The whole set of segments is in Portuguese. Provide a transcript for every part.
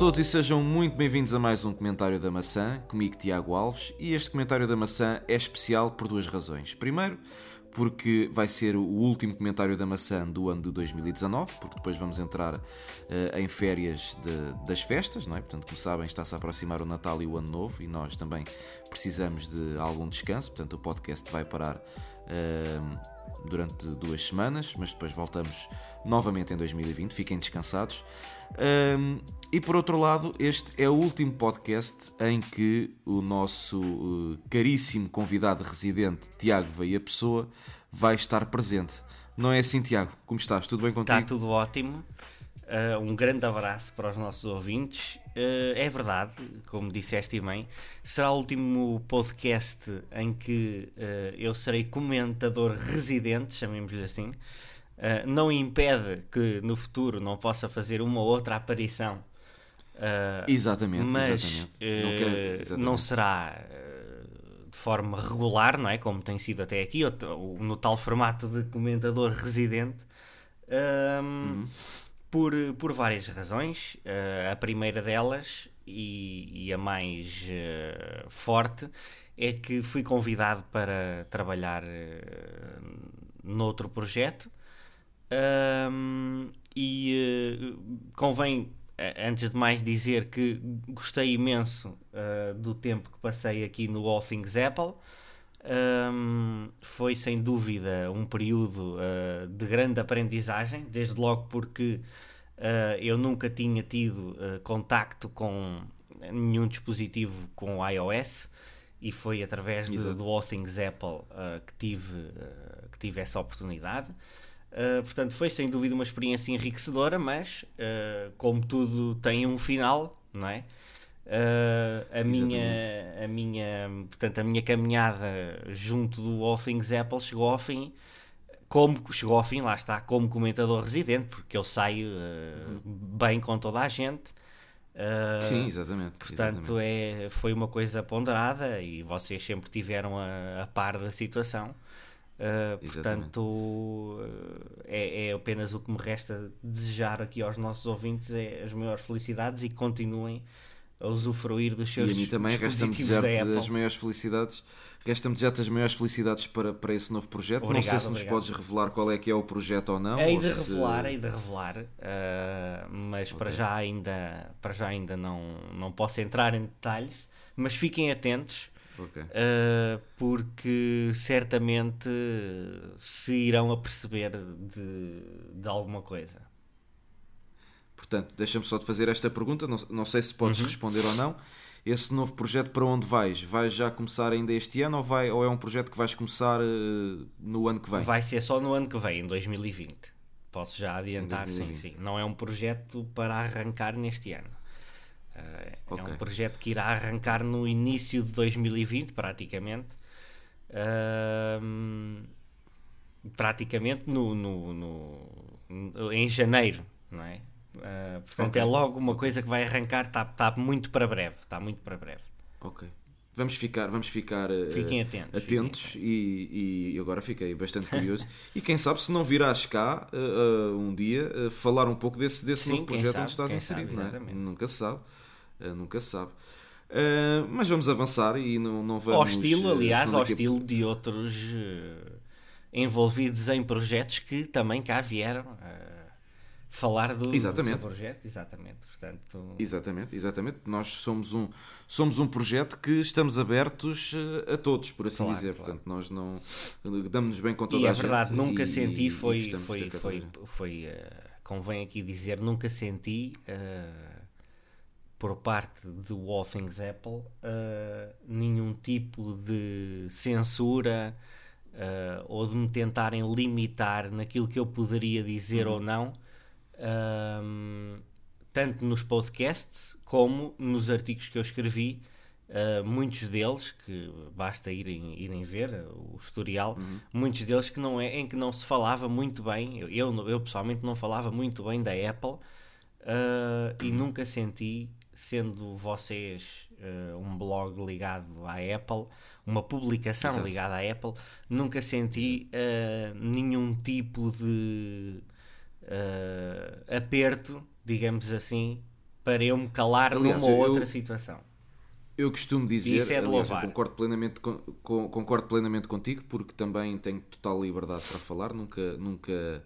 todos e sejam muito bem-vindos a mais um Comentário da Maçã, comigo Tiago Alves, e este Comentário da Maçã é especial por duas razões. Primeiro, porque vai ser o último comentário da maçã do ano de 2019, porque depois vamos entrar uh, em férias de, das festas, não é? Portanto, como sabem, está-se a aproximar o Natal e o Ano Novo e nós também precisamos de algum descanso, portanto, o podcast vai parar uh, durante duas semanas, mas depois voltamos novamente em 2020. Fiquem descansados. Um, e por outro lado, este é o último podcast em que o nosso uh, caríssimo convidado residente, Tiago Veia Pessoa, vai estar presente. Não é assim, Tiago? Como estás? Tudo bem contigo? Está tudo ótimo. Uh, um grande abraço para os nossos ouvintes. Uh, é verdade, como disseste bem, será o último podcast em que uh, eu serei comentador residente, chamemos-lhe assim. Uh, não impede que no futuro não possa fazer uma ou outra aparição. Uh, exatamente, mas exatamente. Uh, não, quer, exatamente. não, será de forma regular, não é? Como tem sido até aqui, no tal formato de comentador residente, uhum. por, por várias razões. a primeira delas, e, e a mais forte, é que fui convidado para trabalhar noutro projeto um, e uh, convém, antes de mais, dizer que gostei imenso uh, do tempo que passei aqui no All Things Apple. Um, foi sem dúvida um período uh, de grande aprendizagem, desde logo porque eu nunca tinha tido contacto com nenhum dispositivo com iOS e foi através de, do All Things Apple que, tive, que tive essa oportunidade. Uh, portanto, foi sem dúvida uma experiência enriquecedora, mas uh, como tudo tem um final, não é? Uh, a minha, a minha, portanto, a minha caminhada junto do All Things Apple chegou ao fim, como chegou ao fim, lá está, como comentador residente, porque eu saio uhum. bem com toda a gente. Sim, exatamente. Portanto, exatamente. É, foi uma coisa ponderada e vocês sempre tiveram a, a par da situação. Uh, portanto, é, é, apenas o que me resta desejar aqui aos nossos ouvintes é as maiores felicidades e continuem a usufruir dos seus E a mim também resta-me desejar-te as maiores felicidades. Resta-me desejar-te as maiores felicidades para, para esse novo projeto. Obrigado, não sei se obrigado. nos podes revelar qual é que é o projeto ou não. Hei ou de se... revelar, hei de revelar, uh, mas okay. para já ainda, para já ainda não, não posso entrar em detalhes. Mas fiquem atentos Okay. Uh, porque certamente se irão aperceber de, de alguma coisa. Portanto, deixa-me só te fazer esta pergunta, não, não sei se podes uhum. responder ou não. Esse novo projeto para onde vais? Vais já começar ainda este ano ou, vai, ou é um projeto que vais começar uh, no ano que vem? Vai ser só no ano que vem, em 2020. Posso já adiantar, sim, sim. Não é um projeto para arrancar neste ano. Uh, okay. É um projeto que irá arrancar no início de 2020, praticamente. Uh, praticamente no, no, no, em janeiro, não é? Uh, portanto, okay. é logo uma coisa que vai arrancar, está tá muito para breve. Está muito para breve. Ok. Vamos ficar, vamos ficar fiquem atentos, atentos fiquem. E, e, agora fiquei bastante curioso. e quem sabe se não virás cá uh, um dia uh, falar um pouco desse, desse Sim, novo projeto sabe, onde estás inserido, sabe, não é? Nunca se sabe. Uh, nunca se sabe. Uh, mas vamos avançar e não, não vamos. Ao estilo, eh, aliás, ao estilo de outros uh, envolvidos em projetos que também cá vieram falar do, exatamente. do projeto. Exatamente. Portanto... Exatamente, exatamente. Nós somos um, somos um projeto que estamos abertos a todos, por assim claro, dizer. Claro. Portanto, nós não damos-nos bem com toda e a é verdade, gente. nunca e, senti, e, foi, foi, foi, foi convém aqui dizer, nunca senti por parte do All Things Apple uh, nenhum tipo de censura uh, ou de me tentarem limitar naquilo que eu poderia dizer uhum. ou não, uh, tanto nos podcasts como nos artigos que eu escrevi. muitos deles que basta irem, irem ver o historial, uhum. muitos deles que não é em que não se falava muito bem. Eu, eu, pessoalmente não falava muito bem da Apple e nunca senti sendo vocês uh, um blog ligado à Apple, uma publicação Exato. ligada à Apple, nunca senti uh, nenhum tipo de uh, aperto, digamos assim, para eu me calar Aliás, numa ou outra situação. Eu costumo dizer, isso é de aliás, concordo plenamente, com, com, concordo plenamente contigo, porque também tenho total liberdade para falar, nunca, nunca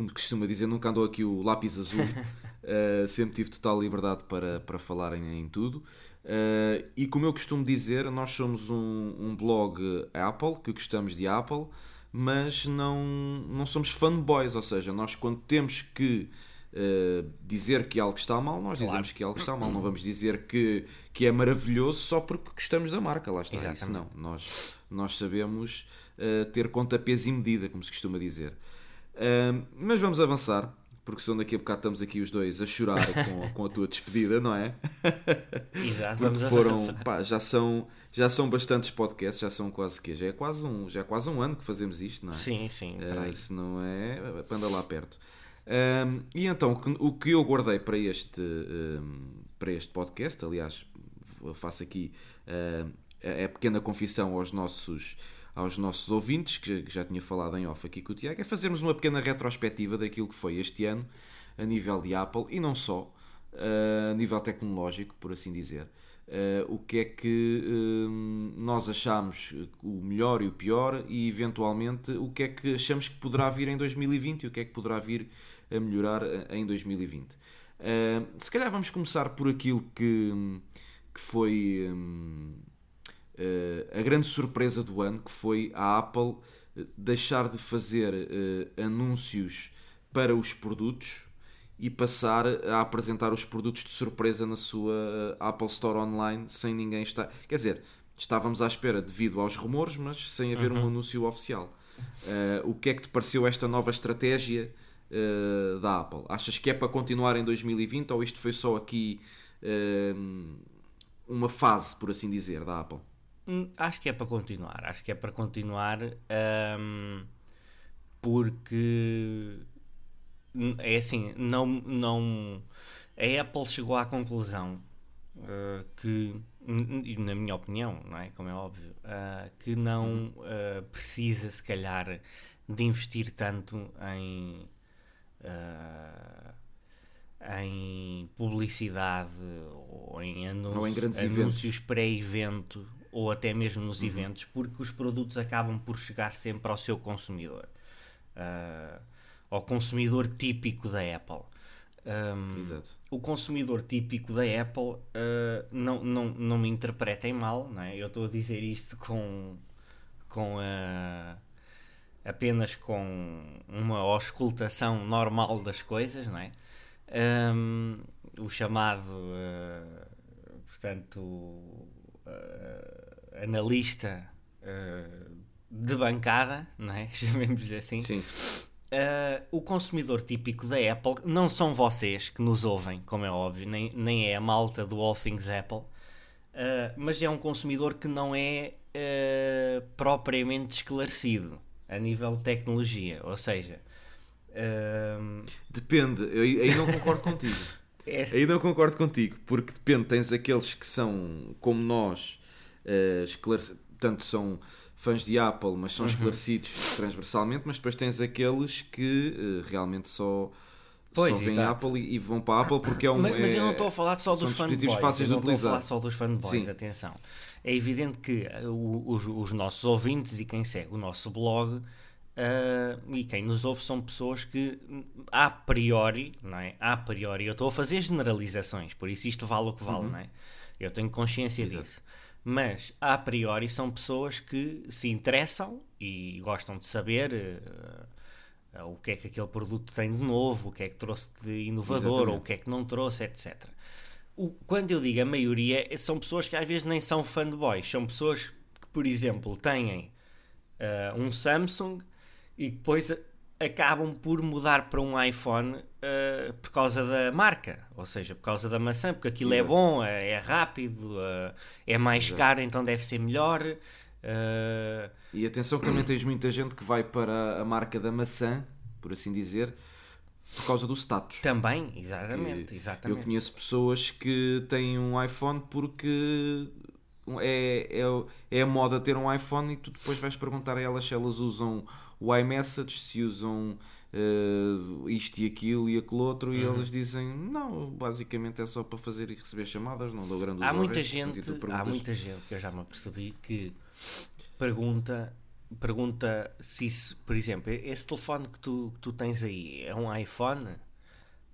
como costuma dizer, nunca andou aqui o lápis azul, uh, sempre tive total liberdade para, para falar em, em tudo. Uh, e como eu costumo dizer, nós somos um, um blog Apple, que gostamos de Apple, mas não, não somos fanboys, ou seja, nós quando temos que Uh, dizer que algo está mal, nós claro. dizemos que algo está mal. Não vamos dizer que, que é maravilhoso só porque gostamos da marca. Lá está. Exatamente. Isso não. Nós, nós sabemos ter conta, peso e medida, como se costuma dizer. Mas vamos avançar, porque senão daqui a bocado estamos aqui os dois a chorar com, com a tua despedida, não é? Exato, porque foram, pá, já são já são bastantes podcasts, já são quase que já é quase um já é quase um ano que fazemos isto, não é? Sim, sim. Uh, se não é, anda lá perto. Um, e então, o que eu guardei para este, um, para este podcast, aliás, faço aqui uh, a pequena confissão aos nossos, aos nossos ouvintes, que já tinha falado em off aqui com o Tiago, é fazermos uma pequena retrospectiva daquilo que foi este ano a nível de Apple e não só, uh, a nível tecnológico, por assim dizer. Uh, o que é que uh, nós achamos o melhor e o pior e eventualmente o que é que achamos que poderá vir em 2020 e o que é que poderá vir a melhorar eh, em 2020. Uh, se calhar vamos começar por aquilo que, que foi a grande surpresa do ano, que foi a Apple deixar de fazer anúncios para os produtos e passar a apresentar os produtos de surpresa na sua eh, Apple Store online sem ninguém estar. Quer dizer, estávamos à espera devido aos rumores, mas sem haver uhum. um anúncio oficial. Uh, o que é que te pareceu esta nova estratégia uh, da Apple? Achas que é para continuar em 2020 ou isto foi só aqui uh, uma fase, por assim dizer, da Apple? Hum, acho que é para continuar. Acho que é para continuar um, ehm, porque é assim, não, não. A Apple chegou à conclusão uh, que, na minha opinião, não é? Como é óbvio, uh, que não uh, precisa, se calhar, de investir tanto em. em publicidade ou em, anúncios, ou em anúncios pré-evento ou até mesmo nos uhum. eventos, porque os produtos acabam por chegar sempre ao seu consumidor. Uh, ao consumidor típico da Apple. Um, o consumidor típico da Apple, uh, não, não, não me interpretem mal, não é? eu estou a dizer isto com, com uh, apenas com uma auscultação normal das coisas, não é? Um, o chamado, uh, portanto, analista de bancada, não é? chamemos-lhe assim. Sim Uh, o consumidor típico da Apple não são vocês que nos ouvem, como é óbvio, nem, nem é a malta do All Things Apple, uh, mas é um consumidor que não é uh, propriamente esclarecido a nível de tecnologia. Ou seja, depende, aí, aí não concordo contigo. É... Aí não concordo contigo, porque depende, tens aqueles que são como nós, uh, esclarecidos, tanto são fãs de Apple, mas são uhum. esclarecidos transversalmente, mas depois tens aqueles que uh, realmente só, pois, só veem Apple e, e, vão para a Apple porque é um. Mas, mas eu não estou a falar só dos fanboys. Fáceis de não estou a falar só dos fanboys, Sim. atenção. É evidente que uh, os, os, nossos ouvintes e quem segue o nosso blog uh, e quem nos ouve são pessoas que, a priori, não é? A priori, eu estou a fazer generalizações, por isso isto vale o que vale, uhum. não é? Eu tenho consciência Exato. disso mas a priori são pessoas que se interessam e gostam de saber uh, uh, o que é que aquele produto tem de novo, o que é que trouxe de inovador Exatamente. ou o que é que não trouxe, etc. O, quando eu digo a maioria, são pessoas que às vezes nem são fanboys, são pessoas que, por exemplo, têm uh, um Samsung e depois acabam por mudar para um iPhone uh, por causa da marca, ou seja, por causa da maçã, porque aquilo é Exato. é bom, é, é rápido, uh, é mais Exato. caro, então deve ser melhor. Uh... E atenção que também tens muita gente que vai para a marca da maçã, por assim dizer, por causa do status. Também, exatamente, exatamente. Eu conheço pessoas que têm um iPhone porque é, é, é a moda ter um iPhone e tu depois vais perguntar a elas se elas usam o iMessage, se usam uh, isto e aquilo e aquele outro, uhum. e eles dizem: Não, basicamente é só para fazer e receber chamadas, não dou grande há muita gente Há muita gente que eu já me apercebi que pergunta. Pergunta se isso, por exemplo, esse telefone que tu, que tu tens aí é um iPhone?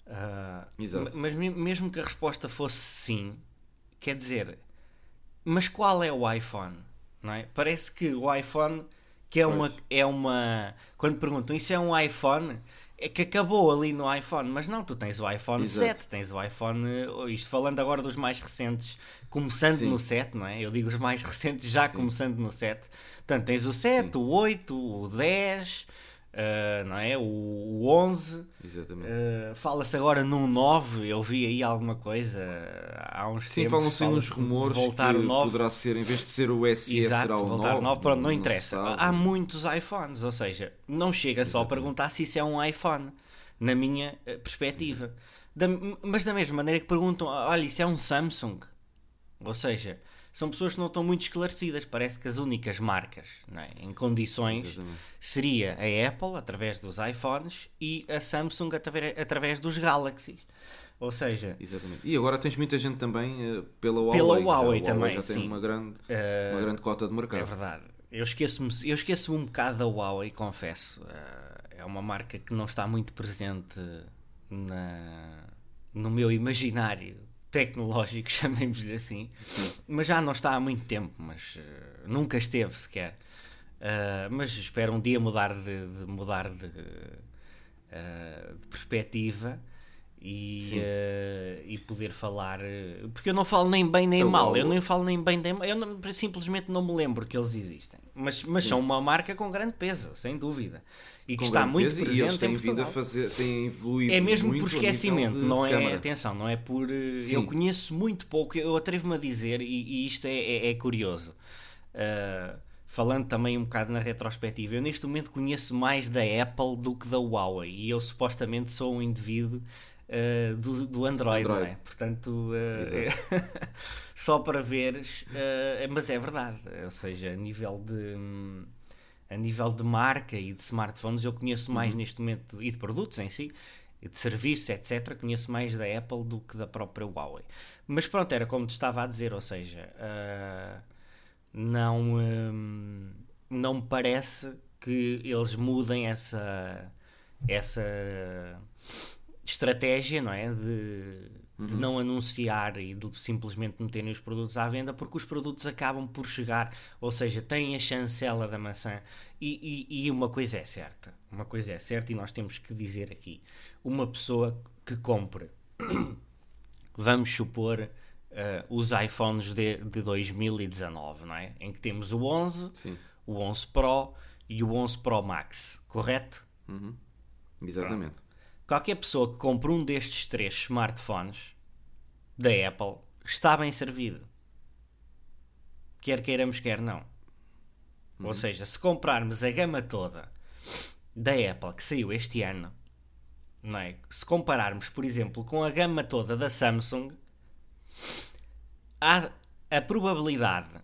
Uh, Exato. Mas mesmo que a resposta fosse sim, quer dizer, mas qual é o iPhone? É? Parece que o iPhone que é uma, é uma. Quando perguntam isso é um iPhone, é que acabou ali no iPhone, mas não, tu tens o iPhone Exato. 7, tens o iPhone. Isto falando agora dos mais recentes, começando Sim. no 7, não é? Eu digo os mais recentes já Sim. começando no 7. Portanto, tens o 7, Sim. o 8, o 10 uh, não é? O, o 11. Exatamente. Uh, fala-se agora num 9, eu vi aí alguma coisa há uns Sim, falam-se fala uns rumores voltar que o 9. poderá ser, em vez de ser o SE, Exato, será o voltar 9. 9 pronto, não, não interessa. Há muitos iPhones, ou seja, não chega Exatamente. só a perguntar se isso é um iPhone, na minha perspectiva. Da, mas da mesma maneira que perguntam, olha, isso é um Samsung. Ou seja, são pessoas que não estão muito esclarecidas. Parece que as únicas marcas é? em condições Exatamente. seria a Apple, através dos iPhones, e a Samsung, através dos Galaxies. Ou seja... Exatamente. E agora tens muita gente também uh, pela Huawei. Pela Huawei, Huawei também, já tem uma grande, uh, uma grande cota de mercado. É verdade. Eu esqueço-me eu esqueço um bocado da Huawei, confesso. Uh, é uma marca que não está muito presente na, no meu imaginário tecnológico, chamemos-lhe assim, Sim. mas já não está há muito tempo, mas uh, nunca esteve sequer. Uh, mas espero um dia mudar de, de mudar de, uh, de perspectiva e, e poder falar porque eu não falo nem bem nem eu, mal, eu, eu nem falo nem bem nem mal, eu não, simplesmente não me lembro que eles existem, mas, mas são uma marca com grande peso, sem dúvida e que está muito presente e eles têm vindo a fazer, têm evoluído É mesmo por esquecimento, não é, câmara. atenção, não é por... Eh, Sim. Eu conheço muito pouco, eu atrevo-me a dizer, e, e isto é, é, é curioso, uh, falando também um bocado na retrospectiva, eu neste momento conheço mais da Apple do que da Huawei, e eu supostamente sou um indivíduo uh, do, do Android, Android. não é? Portanto, uh, só para veres, mas é verdade, ou seja, a nível de... Hum, a nível de marca e de smartphones, eu conheço mais uhum. neste momento, e de produtos em si, de serviços, etc., conheço mais da Apple do que da própria Huawei. Mas pronto, era como te estava a dizer, ou seja, uh, não, um, não me parece que eles mudem essa, essa estratégia, não é? De de uhum. não anunciar e de simplesmente meterem os produtos à venda, porque os produtos acabam por chegar, ou seja, têm a chancela da maçã. E, e, e, uma coisa é certa, uma coisa é certa e nós temos que dizer aqui: uma pessoa que compre, vamos supor, uh, os iPhones de, de 2019, não é? Em que temos o 11, Sim. o 11 Pro e o 11 Pro Max, correto? Uhum. Exatamente. Pronto qualquer pessoa que compre um destes três smartphones da Apple está bem servido. Quer queiramos, quer não. Uhum. Ou seja, se comprarmos a gama toda da Apple que saiu este ano, não é? se compararmos, por exemplo, com a gama toda da Samsung, há a probabilidade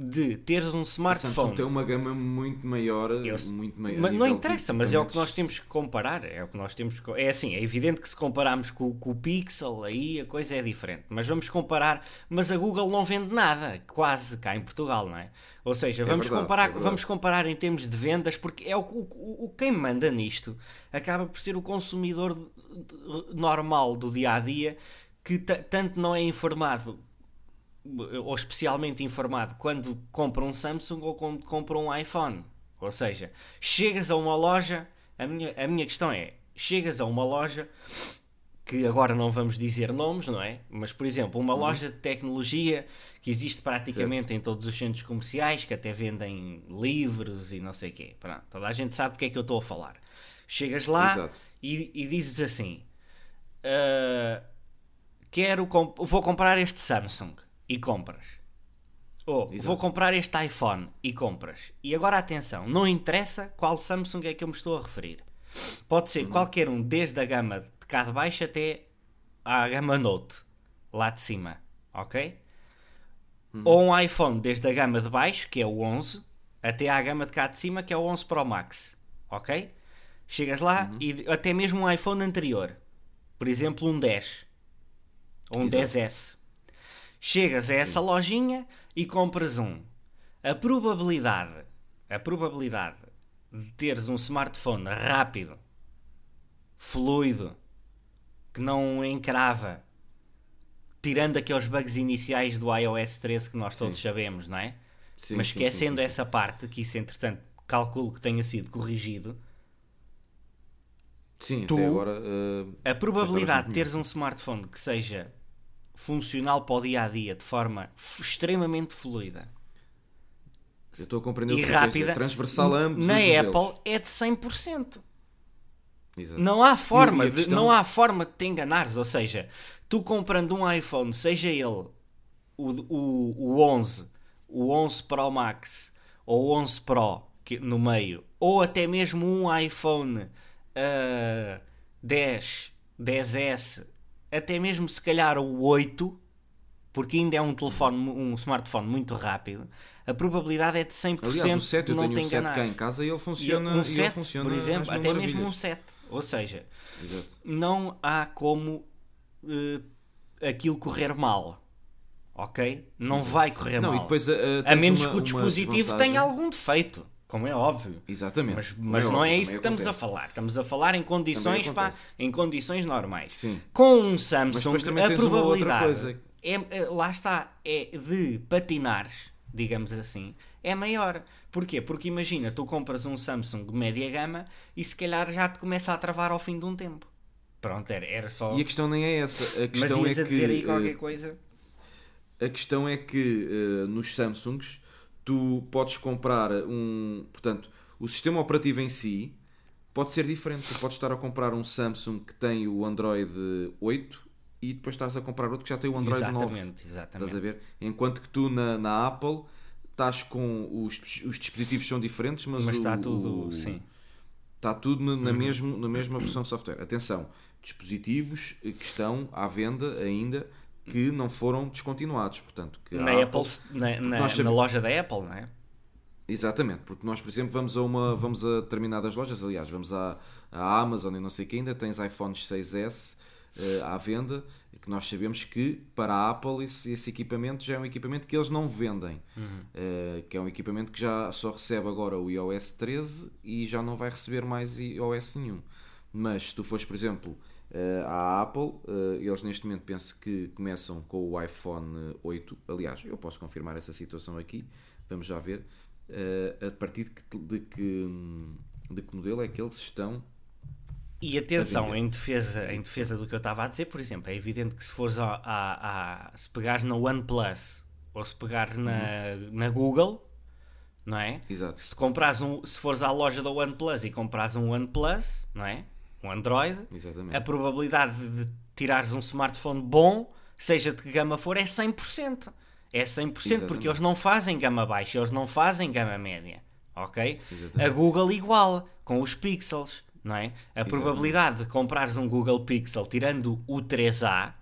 de teres um smartphone. A Samsung tem uma gama muito maior, eu, muito maior. Mas não interessa, mas é o que nós temos que comparar. É o que nós temos que, É assim, é evidente que se compararmos com, com, o Pixel, aí a coisa é diferente. Mas vamos comparar. Mas a Google não vende nada, quase cá em Portugal, não é? Ou seja, vamos, é verdade, comparar, é vamos comparar em termos de vendas, porque é o, o, o quem manda nisto acaba por ser o consumidor normal do dia a dia que tanto não é informado ou especialmente informado quando compra um Samsung ou quando compra um iPhone. Ou seja, chegas a uma loja, a minha, a minha questão é, chegas a uma loja que agora não vamos dizer nomes, não é? Mas, por exemplo, uma uhum. loja de tecnologia que existe praticamente certo. em todos os centros comerciais, que até vendem livros e não sei o quê. Pronto, toda a gente sabe do que é que eu estou a falar. Chegas lá e, e, dizes assim: uh, quero comp vou comprar este Samsung e compras. Ou oh, vou comprar este iPhone e compras. E agora atenção, não interessa qual Samsung é que eu me estou a referir. Pode ser uhum. qualquer um, desde a gama de cá de baixo até à gama Note, lá de cima, ok? Uhum. Ou um iPhone desde a gama de baixo, que é o 11, até à gama de cá de cima, que é o 11 Pro Max, ok? Chegas lá Uhum. e até mesmo um iPhone anterior, por exemplo, um 10 ou um Exato. 10S. Chegas a essa lojinha e compras um. A probabilidade, a probabilidade de teres um smartphone rápido, fluido, que não encrava, tirando aqueles bugs iniciais do iOS 13 que nós todos Sim. sabemos, não é? Sim, Mas esquecendo sim, essa parte, que isso entretanto calculo que tenha sido corrigido, Sim, tu- até agora. eh, a probabilidade de teres um smartphone que seja funcional para o dia a dia de forma extremamente fluida eu estou a compreender e o que rápida transversal a ambos na os modelos. Apple é de 100%. Exato. Não há forma, a de, questão- não há forma de te enganares. Ou seja, tu comprando um iPhone, seja ele o, o, o 11, o 11 Pro Max ou o 11 Pro que- no meio, ou até mesmo um iPhone ah, 10, 10S, até mesmo se calhar o 8, porque ainda é um telefone, um smartphone muito rápido, a probabilidade é de 100% Aliás, o 7, de eu não tenho te um 7 enganares. cá em casa e ele funciona, um e ele 7, funciona por exemplo, até mesmo um maravilhas. 7. Ou seja, Exato. não há como eh, aquilo correr mal. Ok? Não vai correr Não, mal. e depois, eh, a tens menos uma- que o dispositivo tenha algum defeito, como é óbvio. Exatamente. Mas, mas não óbvio, é também isso que estamos a acontece. falar. Estamos a falar em condições, pá, em condições normais. Sim. Com um Samsung, a probabilidade coisa. é, é- lá está, é de patinares, digamos assim, é maior. Porquê? Porque imagina, tu compras um Samsung de média gama e se calhar já te começa a travar ao fim de um tempo. Pronto, era, era só. E a questão nem é essa. A Mas questão ias é a dizer aí que qualquer eh, coisa. A questão é que eh, nos Samsungs tu podes comprar um. Portanto, o sistema operativo em si pode ser diferente. Tu podes estar a comprar um Samsung que tem o Android 8 e depois estás a comprar outro que já tem o Android 9. Exatamente, exatamente. Estás a ver? Enquanto que tu na, na Apple estás com. Os, os dispositivos são diferentes, mas, Mas o- está tudo, o- sim. Está tudo na, na, mesmo, na mesma versão de software. Atenção, dispositivos que estão à venda ainda que não foram descontinuados. Portanto, Na, a Apple, na, na- nós na sabemos- loja da Apple, não é? Exatamente, porque nós, por exemplo, vamos a uma vamos a determinadas lojas, aliás, vamos à, à Amazon e não sei o que ainda, tens iPhones 6S eh, à venda, que nós sabemos que para a Apple esse, esse equipamento já é um equipamento que eles não vendem, Eh, que é um equipamento que já só recebe agora o iOS 13 e já não vai receber mais iOS nenhum. Mas se tu fores, por exemplo, à Apple, eh, eles neste momento penso que começam com o iPhone 8. Aliás, eu posso confirmar essa situação aqui, vamos já ver. eh, a partir de que, de, que, de que modelo é que eles estão. E atenção, em defesa, em defesa do que eu estava a dizer, por exemplo, é evidente que se fores a, a- a- se pegares na OnePlus ou se pegares na, na Google, não é? Exato. Se compras um, se fores à loja da OnePlus e compras um OnePlus, não é? Um Android, Exatamente. a probabilidade de tirares um smartphone bom, seja de que gama for, é 100%. É 100% porque Exatamente. eles não fazem gama baixa, eles não fazem gama média. Ok? Exatamente. A Google igual, com os pixels, não é? A probabilidade de comprares um Google Pixel tirando o 3A,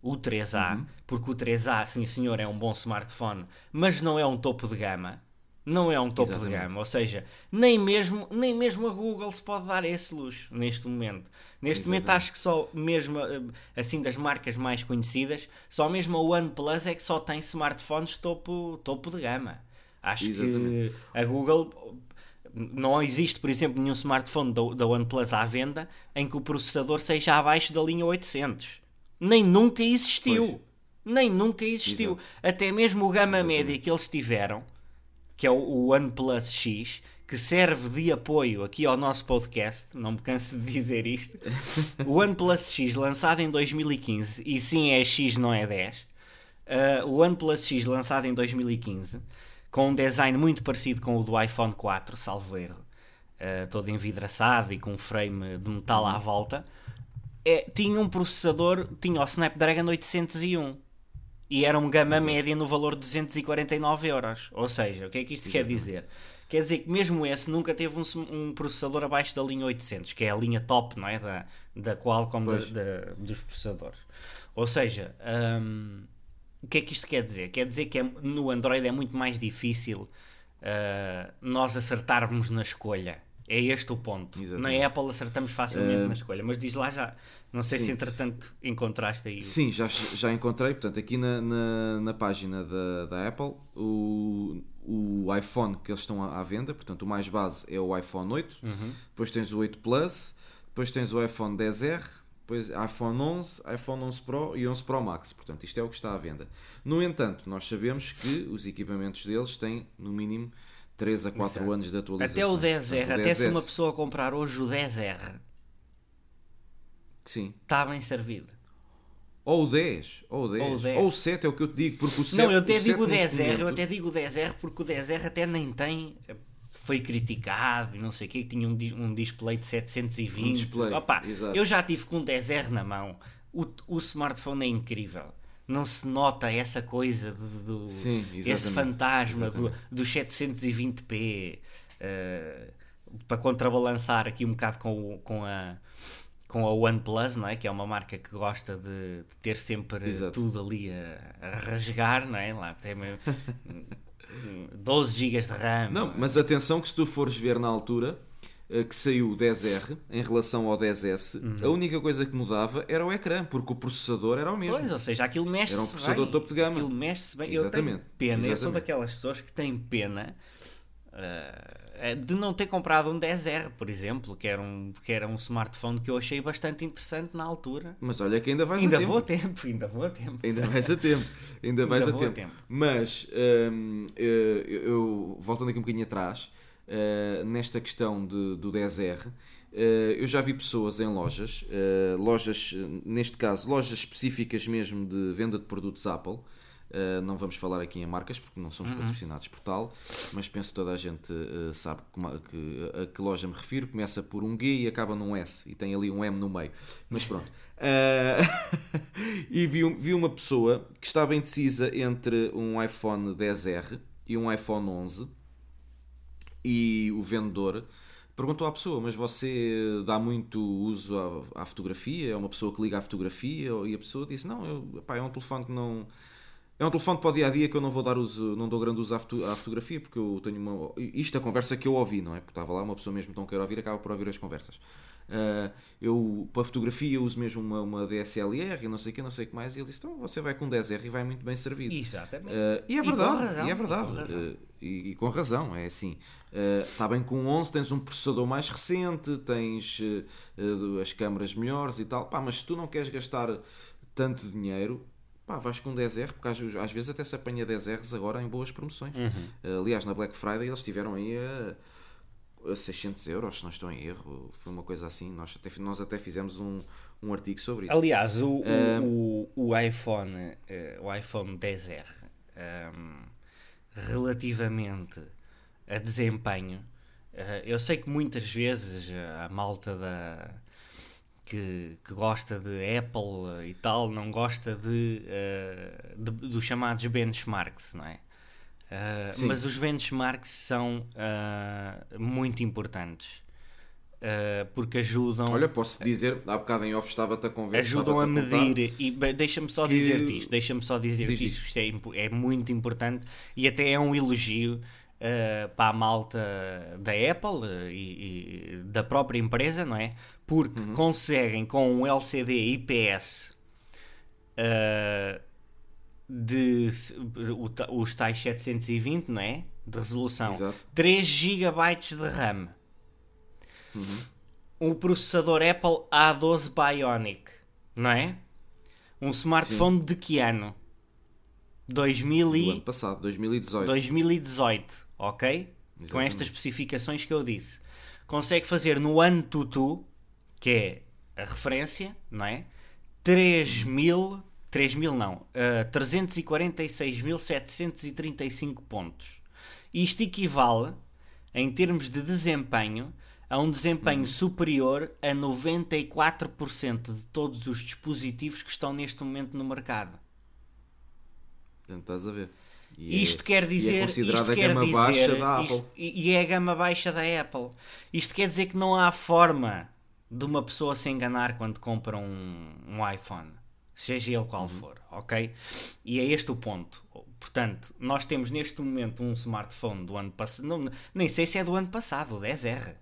o 3A, Uhum. porque o 3A, sim senhor, é um bom smartphone, mas não é um topo de gama. Não é um topo Exatamente. de gama, ou seja, nem mesmo, nem mesmo a Google se pode dar esse luxo neste momento. Neste momento Exatamente. acho que só mesmo eh, assim das marcas mais conhecidas, só mesmo a OnePlus é que só tem smartphones topo, topo de gama. Acho Exatamente. que a Google não existe, por exemplo, nenhum smartphone da, da OnePlus à venda em que o processador seja abaixo da linha 800. Nem nunca existiu. Nem nunca existiu. Exato. Até mesmo o gama Exatamente. média que eles tiveram, que é o, o OnePlus X, que serve de apoio aqui ao nosso podcast, não me canso de dizer isto. o OnePlus X, lançado em 2015, e sim é X, não é 10. Uh, o OnePlus X, lançado em 2015, com um design muito parecido com o do iPhone 4, salvo erro, uh, todo envidraçado e com um frame de metal à volta, é, tinha um processador, tinha o Snapdragon 801 e era um gama média no valor de 249 euros. Ou seja, o que é que isto quer dizer? Quer dizer que mesmo esse nunca teve um, um processador abaixo da linha 800, que é a linha top não é? da, da Qualcomm da, dos processadores. Ou seja, hum, o que é que isto quer dizer? Quer dizer que é- no Android é muito mais difícil uh, nós acertarmos na escolha É este o ponto. Exatamente. Na Apple acertamos facilmente uh, na escolha, mas diz lá já. Não sei sim. se entretanto encontraste aí. Sim, já, já encontrei. Portanto, aqui na, na, na página da, da Apple, o, o iPhone que eles estão à, à venda, portanto, o mais base é o iPhone 8, uhum. depois tens o 8 Plus, depois tens o iPhone 10R, depois iPhone 11, iPhone 11 Pro e 11 Pro Max. Portanto, isto é o que está à venda. No entanto, nós sabemos que os equipamentos deles têm, no mínimo, 3 a 4 Exato. anos de atualização. Até o 10R, Portanto, o até se uma pessoa comprar hoje o 10R, Sim. está bem servido. Ou o 10, ou o 10, ou o, 10. Ou o 7 é o que eu te digo, porque o 7 Não, eu até digo o 10R, momento... eu até digo o 10R porque o 10R até nem tem foi criticado e não sei o que, tinha um, um display de 720. Um display, Opa, eu já tive com um 10R na mão. O, o smartphone é incrível não se nota essa coisa do, Sim, esse fantasma do, do 720p uh, para contrabalançar aqui um bocado com, com a com a OnePlus, não é? que é uma marca que gosta de, ter sempre Exato. tudo ali a, a, rasgar, não é? Lá tem 12 GB de RAM. Não, mas atenção que se tu fores ver na altura, eh, que saiu o 10R em relação ao 10S, uhum. a única coisa que mudava era o ecrã, porque o processador era o mesmo. Pois, ou seja, aquilo mexe-se Era um processador bem, topo de gama. Aquilo mexe-se bem. Exatamente. Eu tenho pena, Exatamente. eu sou daquelas pessoas que têm pena uh, de não ter comprado um 10R, por exemplo, que era, um, que era um smartphone que eu achei bastante interessante na altura. Mas olha que ainda vais ainda a tempo. Vou a tempo. Ainda vou a tempo. Ainda vais a tempo. Ainda vais ainda a, tempo. a, tempo. Mas, um, eu, eu, voltando aqui um bocadinho atrás uh, nesta questão de, do 10R. Uh, eh, eu já vi pessoas em lojas, uh, lojas, neste caso, lojas específicas mesmo de venda de produtos Apple. Não vamos falar aqui em marcas porque não somos uhum. patrocinados por tal, mas penso que toda a gente sabe que, a que loja me refiro. Começa por um G e acaba num S e tem ali um M no meio. Mas pronto. e vi, vi uma pessoa que estava indecisa entre um iPhone 10R e um iPhone 11 e o vendedor perguntou à pessoa: Mas você dá muito uso à, à, fotografia? É uma pessoa que liga à fotografia? E a pessoa disse: Não, eu, pá, é um telefone que não. É um telefone para o dia a dia que eu não vou dar uso, não dou grande uso à, foto, à fotografia, porque eu tenho uma. Isto é a conversa que eu ouvi, não é? Porque estava lá uma pessoa mesmo que não quer ouvir, acaba por ouvir as conversas. Uh, eu, para fotografia, uso mesmo uma, uma DSLR e não sei o que, não sei o que mais. E ele disse: Então você vai com 10R e vai muito bem servido. Exatamente. Uh, e é verdade, e, razão, e é verdade. E com razão. Uh, e, e com razão, é assim. Está bem com 11, tens um processador mais recente, tens as câmaras melhores e tal. Pá, mas se tu não queres gastar tanto dinheiro, pá, vais com 10R, porque às, às, vezes até se apanha 10Rs agora em boas promoções. Uhum. aliás, na Black Friday eles tiveram aí a 600 euros, se não estou em erro, foi uma coisa assim. Nós até, nós até fizemos um, um artigo sobre isso. Aliás, o, um, o, o, iPhone, uh, o iPhone 10R, um, relativamente a desempenho, eu sei que muitas vezes a malta da. Que, que gosta de Apple e tal, não gosta de, uh, de dos chamados benchmarks, não é? Uh, mas os benchmarks são uh, muito importantes. Porque ajudam. Olha, posso dizer, há bocado em off estava-te a conversar. Ajudam a, a medir, e deixa-me só que... dizer-te isto, deixa-me só dizer-te isto, isto é, é, muito importante e até é um elogio para a malta da Apple e, e, da própria empresa, não é? Porque uhum. conseguem com um LCD IPS de os tais 720, não é? De resolução. Exato. 3 GB de RAM. Uhum. Um processador Apple A12 Bionic, não é? Um smartphone Sim. de que ano? 2000 e... Do ano passado, 2018. 2018, ok? Exatamente. Com estas especificações que eu disse. Consegue fazer no ano tutu, que é a referência, não é? 3000 3 mil não, uh, eh, 346.735 pontos. Isto equivale, em termos de desempenho, a um desempenho hum. superior a 94% de todos os dispositivos que estão neste momento no mercado. Portanto, estás a ver. E é- isto é, quer dizer, é isto a quer gama dizer, baixa da Apple. Isto, e é a gama baixa da Apple. Isto quer dizer que não há forma de uma pessoa se enganar quando compra um, um iPhone seja ele qual uhum. for, ok? E é este o ponto. Portanto, nós temos neste momento um smartphone do ano passado, nem sei se é do ano passado, o 10R.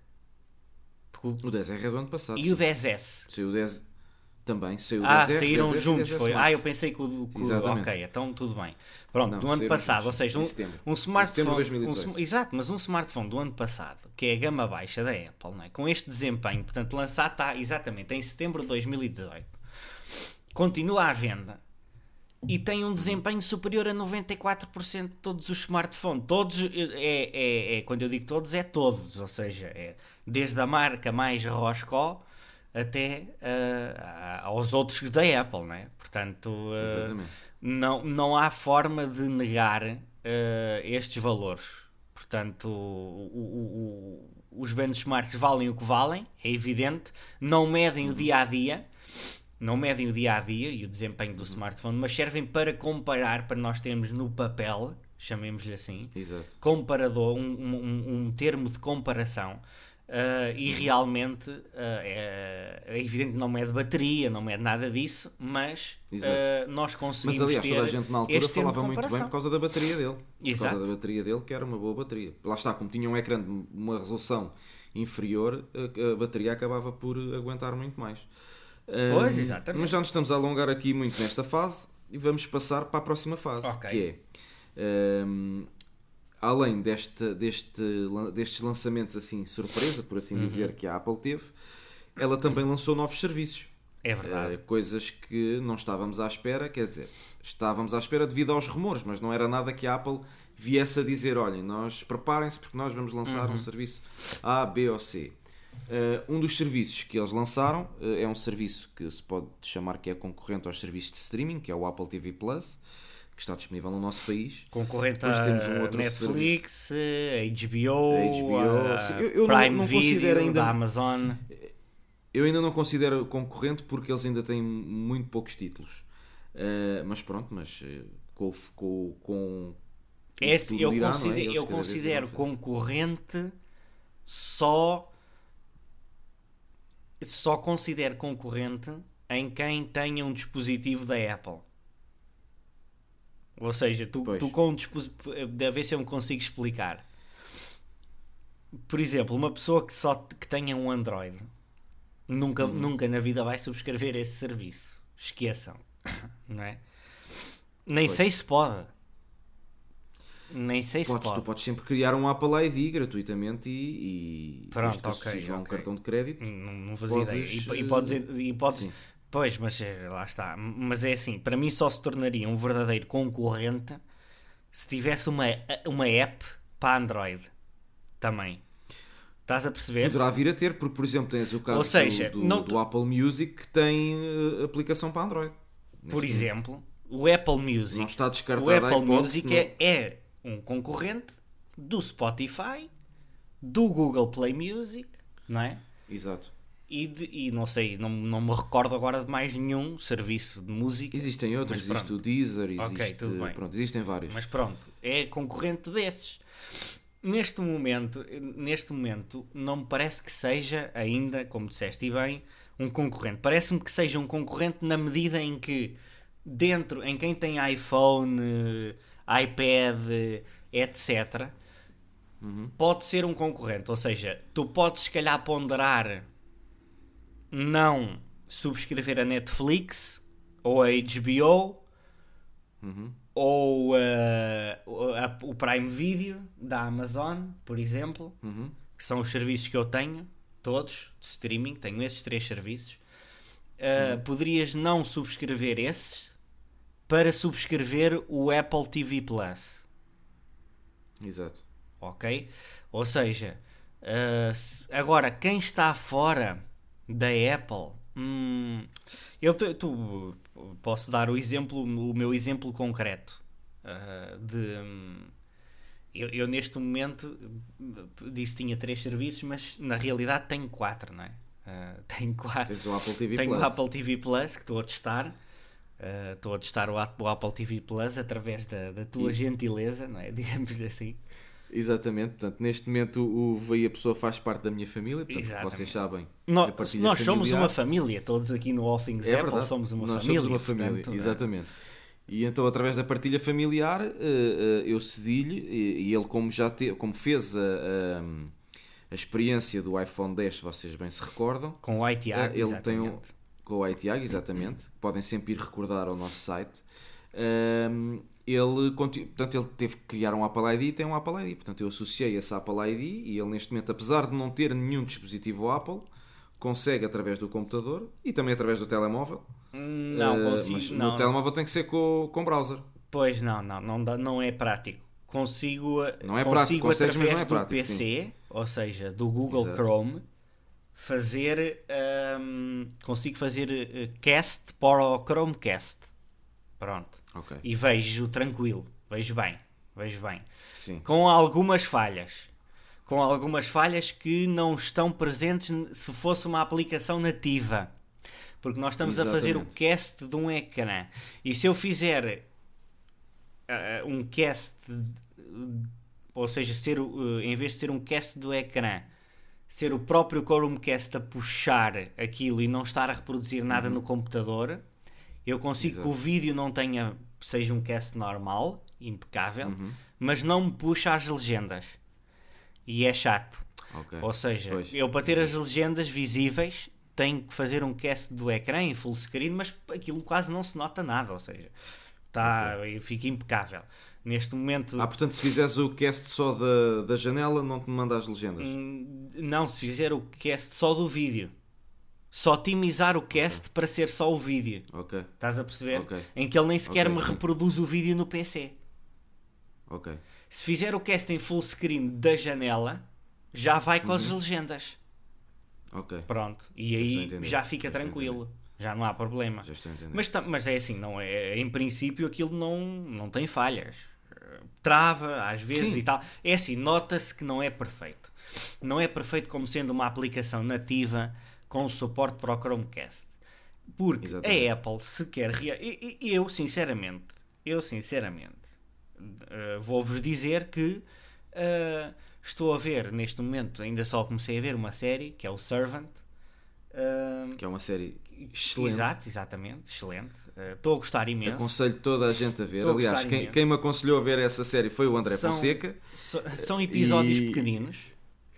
Porque o, O 10R é do ano passado. e sim. o 10S? Saiu o 10 também. Saiu o Ah, 10R, saíram 10S e juntos, 10S foi. Ah, eu pensei que o. que ok, então tudo bem. Pronto, Não, do ano passado, ou seja, um, um smartphone. um 2018. sm- exato, mas um smartphone do ano passado, que é a gama baixa da Apple, não é? com este desempenho, portanto, lançado está exatamente em setembro de 2018, continua à venda e tem um desempenho superior a 94% de todos os smartphones. Todos, é, é, é- quando eu digo todos, é todos, ou seja, é desde a marca mais Roscoe até ah, aos outros da Apple, não é? Portanto, Exatamente. Não, não há forma de negar ah, estes valores. Portanto, o- o- o- os benchmarks valem o que valem, é evidente, não medem o dia a dia, não medem o dia a dia e o desempenho do smartphone, mas servem para comparar, para nós termos no papel, chamemos-lhe assim, Exato. comparador, um, um- um termo de comparação. Ah, e realmente ah, é, é evidente que não mede bateria, não mede nada disso, mas ah, nós conseguimos Mas aliás, ter toda a gente na altura de falava muito bem por causa da bateria dele. Por Exato. causa da bateria dele, que era uma boa bateria. Lá está, como tinha um ecrã de uma resolução inferior, a, a bateria acabava por aguentar muito mais. Pois, exatamente. Mas já nos estamos a alongar aqui muito nesta fase e vamos passar para a próxima fase, Ok. que é ahm, além deste, deste, destes lançamentos assim surpresa, por Uhum. assim dizer, que a Apple teve, ela também lançou novos serviços. É verdade. Uh, coisas que não estávamos à espera, quer dizer, estávamos à espera devido aos rumores, mas não era nada que a Apple viesse a dizer: olhem, nós preparem-se porque nós vamos lançar Uhum. um serviço A, B ou C. Uh, um dos serviços que eles lançaram uh, é um serviço que se pode chamar que é concorrente aos serviços de streaming, que é o Apple TV Plus, que está disponível no nosso país. Concorrente Depois temos um outro Netflix, a HBO, A HBO, sim, eu- eu não- Prime não Video, considero ainda- da Amazon. Eu ainda não considero concorrente porque eles ainda têm muito poucos títulos. Uh, mas pronto, mas uh, com, com, com É, tudo eu não é? considero, Eles eu considero concorrente só só considero concorrente em quem tenha um dispositivo da Apple. Ou seja, tu, Pois. tu com um. Deve ver se eu me consigo explicar. Por exemplo, uma pessoa que só que tenha um Android nunca, Uhum. nunca na vida vai subscrever esse serviço. Esqueçam. Não é? Nem Pois. sei se pode. Nem sei se Podes, pode. tu podes sempre criar um Apple ID gratuitamente e, e Pronto, ok, associes lá um cartão de crédito. Não, não fazia Podes, ideia. E, e eh, podes, e podes. Pois, mas eh, lá está. Mas é assim, para mim só se tornaria um verdadeiro concorrente se tivesse uma, uma app para Android também. Estás a perceber? Poderá vir a ter, porque por exemplo tens o caso seja, do, do- do Apple Music que tem eh, aplicação para Android. Por Neste exemplo, o Apple Music. Não está descartada o Apple hipótese, Music não- é, é um concorrente do Spotify, do Google Play Music, não é? Exato. E, de- e não sei, não, não me recordo agora de mais nenhum serviço de música. Existem outros, existe o Deezer, existe, Ok, tudo bem. pronto, existem vários. Mas pronto, é concorrente desses. Neste momento, neste momento, não me parece que seja ainda, como disseste e bem, um concorrente. Parece-me que seja um concorrente na medida em que dentro, em quem tem iPhone, iPad, etc., pode ser um concorrente. Ou seja, tu podes se calhar ponderar não subscrever a Netflix ou a HBO ou eh, o- a- o Prime Video da Amazon, por exemplo, Uhum. que são os serviços que eu tenho, todos de streaming, tenho esses três serviços. Eh, Poderias não subscrever esses para subscrever o Apple TV Plus Exato. ok? Ou seja, uh, agora quem está fora da Apple, hum, eu te- tu, posso dar o exemplo, o meu exemplo concreto uh, de hum, eu, eu neste momento disse que tinha três serviços, mas na realidade tenho quatro, não é? Uh, tenho quatro. Tens o Apple TV Tenho Plus. o Apple TV Plus que estou a testar. Uh, Estou a testar o, App- o Apple TV Plus através da, da tua E- gentileza, não é? Digamos-lhe assim. Exatamente, portanto, neste momento o veio a pessoa faz parte da minha família, portanto, Exatamente. vocês sabem. A nós somos familiar. uma família, todos aqui no All Things É Apple verdade. somos uma Nós família. somos uma família, portanto, exatamente. E então, através da partilha familiar, eh, eh, eu cedi-lhe, e, e ele, como já te, como fez a, a experiência do iPhone 10, se vocês bem se recordam. Com o iTiag, ele tem um, Com o iTiag, exatamente. Podem sempre ir recordar ao nosso site. Um, ele, portanto, ele teve que criar um Apple ID e tem um Apple ID. Portanto, eu associei esse Apple ID e ele, neste momento, apesar de não ter nenhum dispositivo Apple, consegue através do computador e também através do telemóvel. Não, uh, consigo. Mas não, no telemóvel tem que ser com, com browser. Pois não, não, não, dá, não é prático. Consigo, não é consigo prático, através não é prático, do PC, sim. ou seja, do Google Exato. Chrome, fazer. Um, consigo fazer eh, cast para o Chromecast. Pronto. Okay. E vejo tranquilo, vejo bem, vejo bem. Sim. Com algumas falhas. Com algumas falhas que não estão presentes se fosse uma aplicação nativa. Porque nós estamos Exatamente. a fazer o cast de um ecrã. E se eu fizer uh, um cast, ou seja, ser, uh, em vez de ser um cast do ecrã, ser o próprio Chromecast a puxar aquilo e não estar a reproduzir nada uhum. no computador, eu consigo Exato. que o vídeo não tenha, seja um cast normal, impecável, uhum. mas não me puxa as legendas. E é chato. Okay. Ou seja, pois. eu para ter as legendas visíveis tenho que fazer um cast do ecrã em full screen, mas aquilo quase não se nota nada. Ou seja, tá, okay. fica impecável. Neste momento. Ah, portanto, se fizeres o cast só da, da janela, não te manda as legendas? Hum, não, se fizer o cast só do vídeo só otimizar o cast okay. para ser só o vídeo. Ok. Estás a perceber? Okay. Em que ele nem sequer okay, me sim. reproduz o vídeo no PC. Ok. Se fizer o cast em full screen da janela, já vai com uhum. as legendas. Ok. Pronto. E já aí já fica já tranquilo. Já não há problema. Já estou entendendo. Mas, mas é assim, não é, em princípio aquilo não, não tem falhas. Trava às vezes sim. e tal. É assim, nota-se que não é perfeito. Não é perfeito como sendo uma aplicação nativa com suporte para o Chromecast. Porque Exatamente. a Apple se quer... E, e, eu, sinceramente, eu, sinceramente, uh, vou-vos dizer que uh, estou a ver, neste momento, ainda só comecei a ver uma série, que é o Servant. Uh, que é uma série excelente. Exato, exatamente, excelente. Estou a gostar imenso. Aconselho toda a gente a ver. Aliás, a quem, quem, me aconselhou a ver essa série foi o André são, Fonseca. São episódios e... pequeninos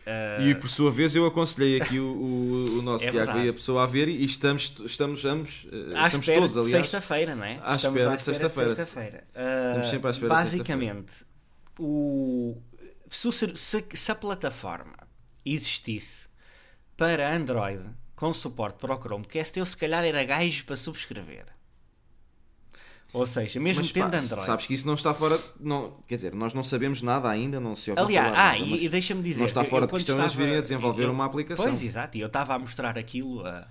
Uh... E por sua vez eu aconselhei aqui o, o, o nosso é Tiago e a pessoa a ver e estamos, estamos ambos, uh, à estamos todos, aliás. sexta-feira, não é? À estamos espera de sexta-feira. Sexta uh, estamos sempre à espera Basicamente, o, se, se, se a plataforma existisse para Android com suporte para o Chromecast, eu se calhar era gajo para subscrever. Ou seja, mesmo mas, tendo pá, Android. Sabes que isso não está fora. Não, quer dizer, nós não sabemos nada ainda, não se ouve Aliás, falar, ah, e, e deixa-me dizer. Não está fora eu, de questão eles virem a desenvolver eu, uma aplicação. Pois, exato, e eu estava a mostrar aquilo, uh,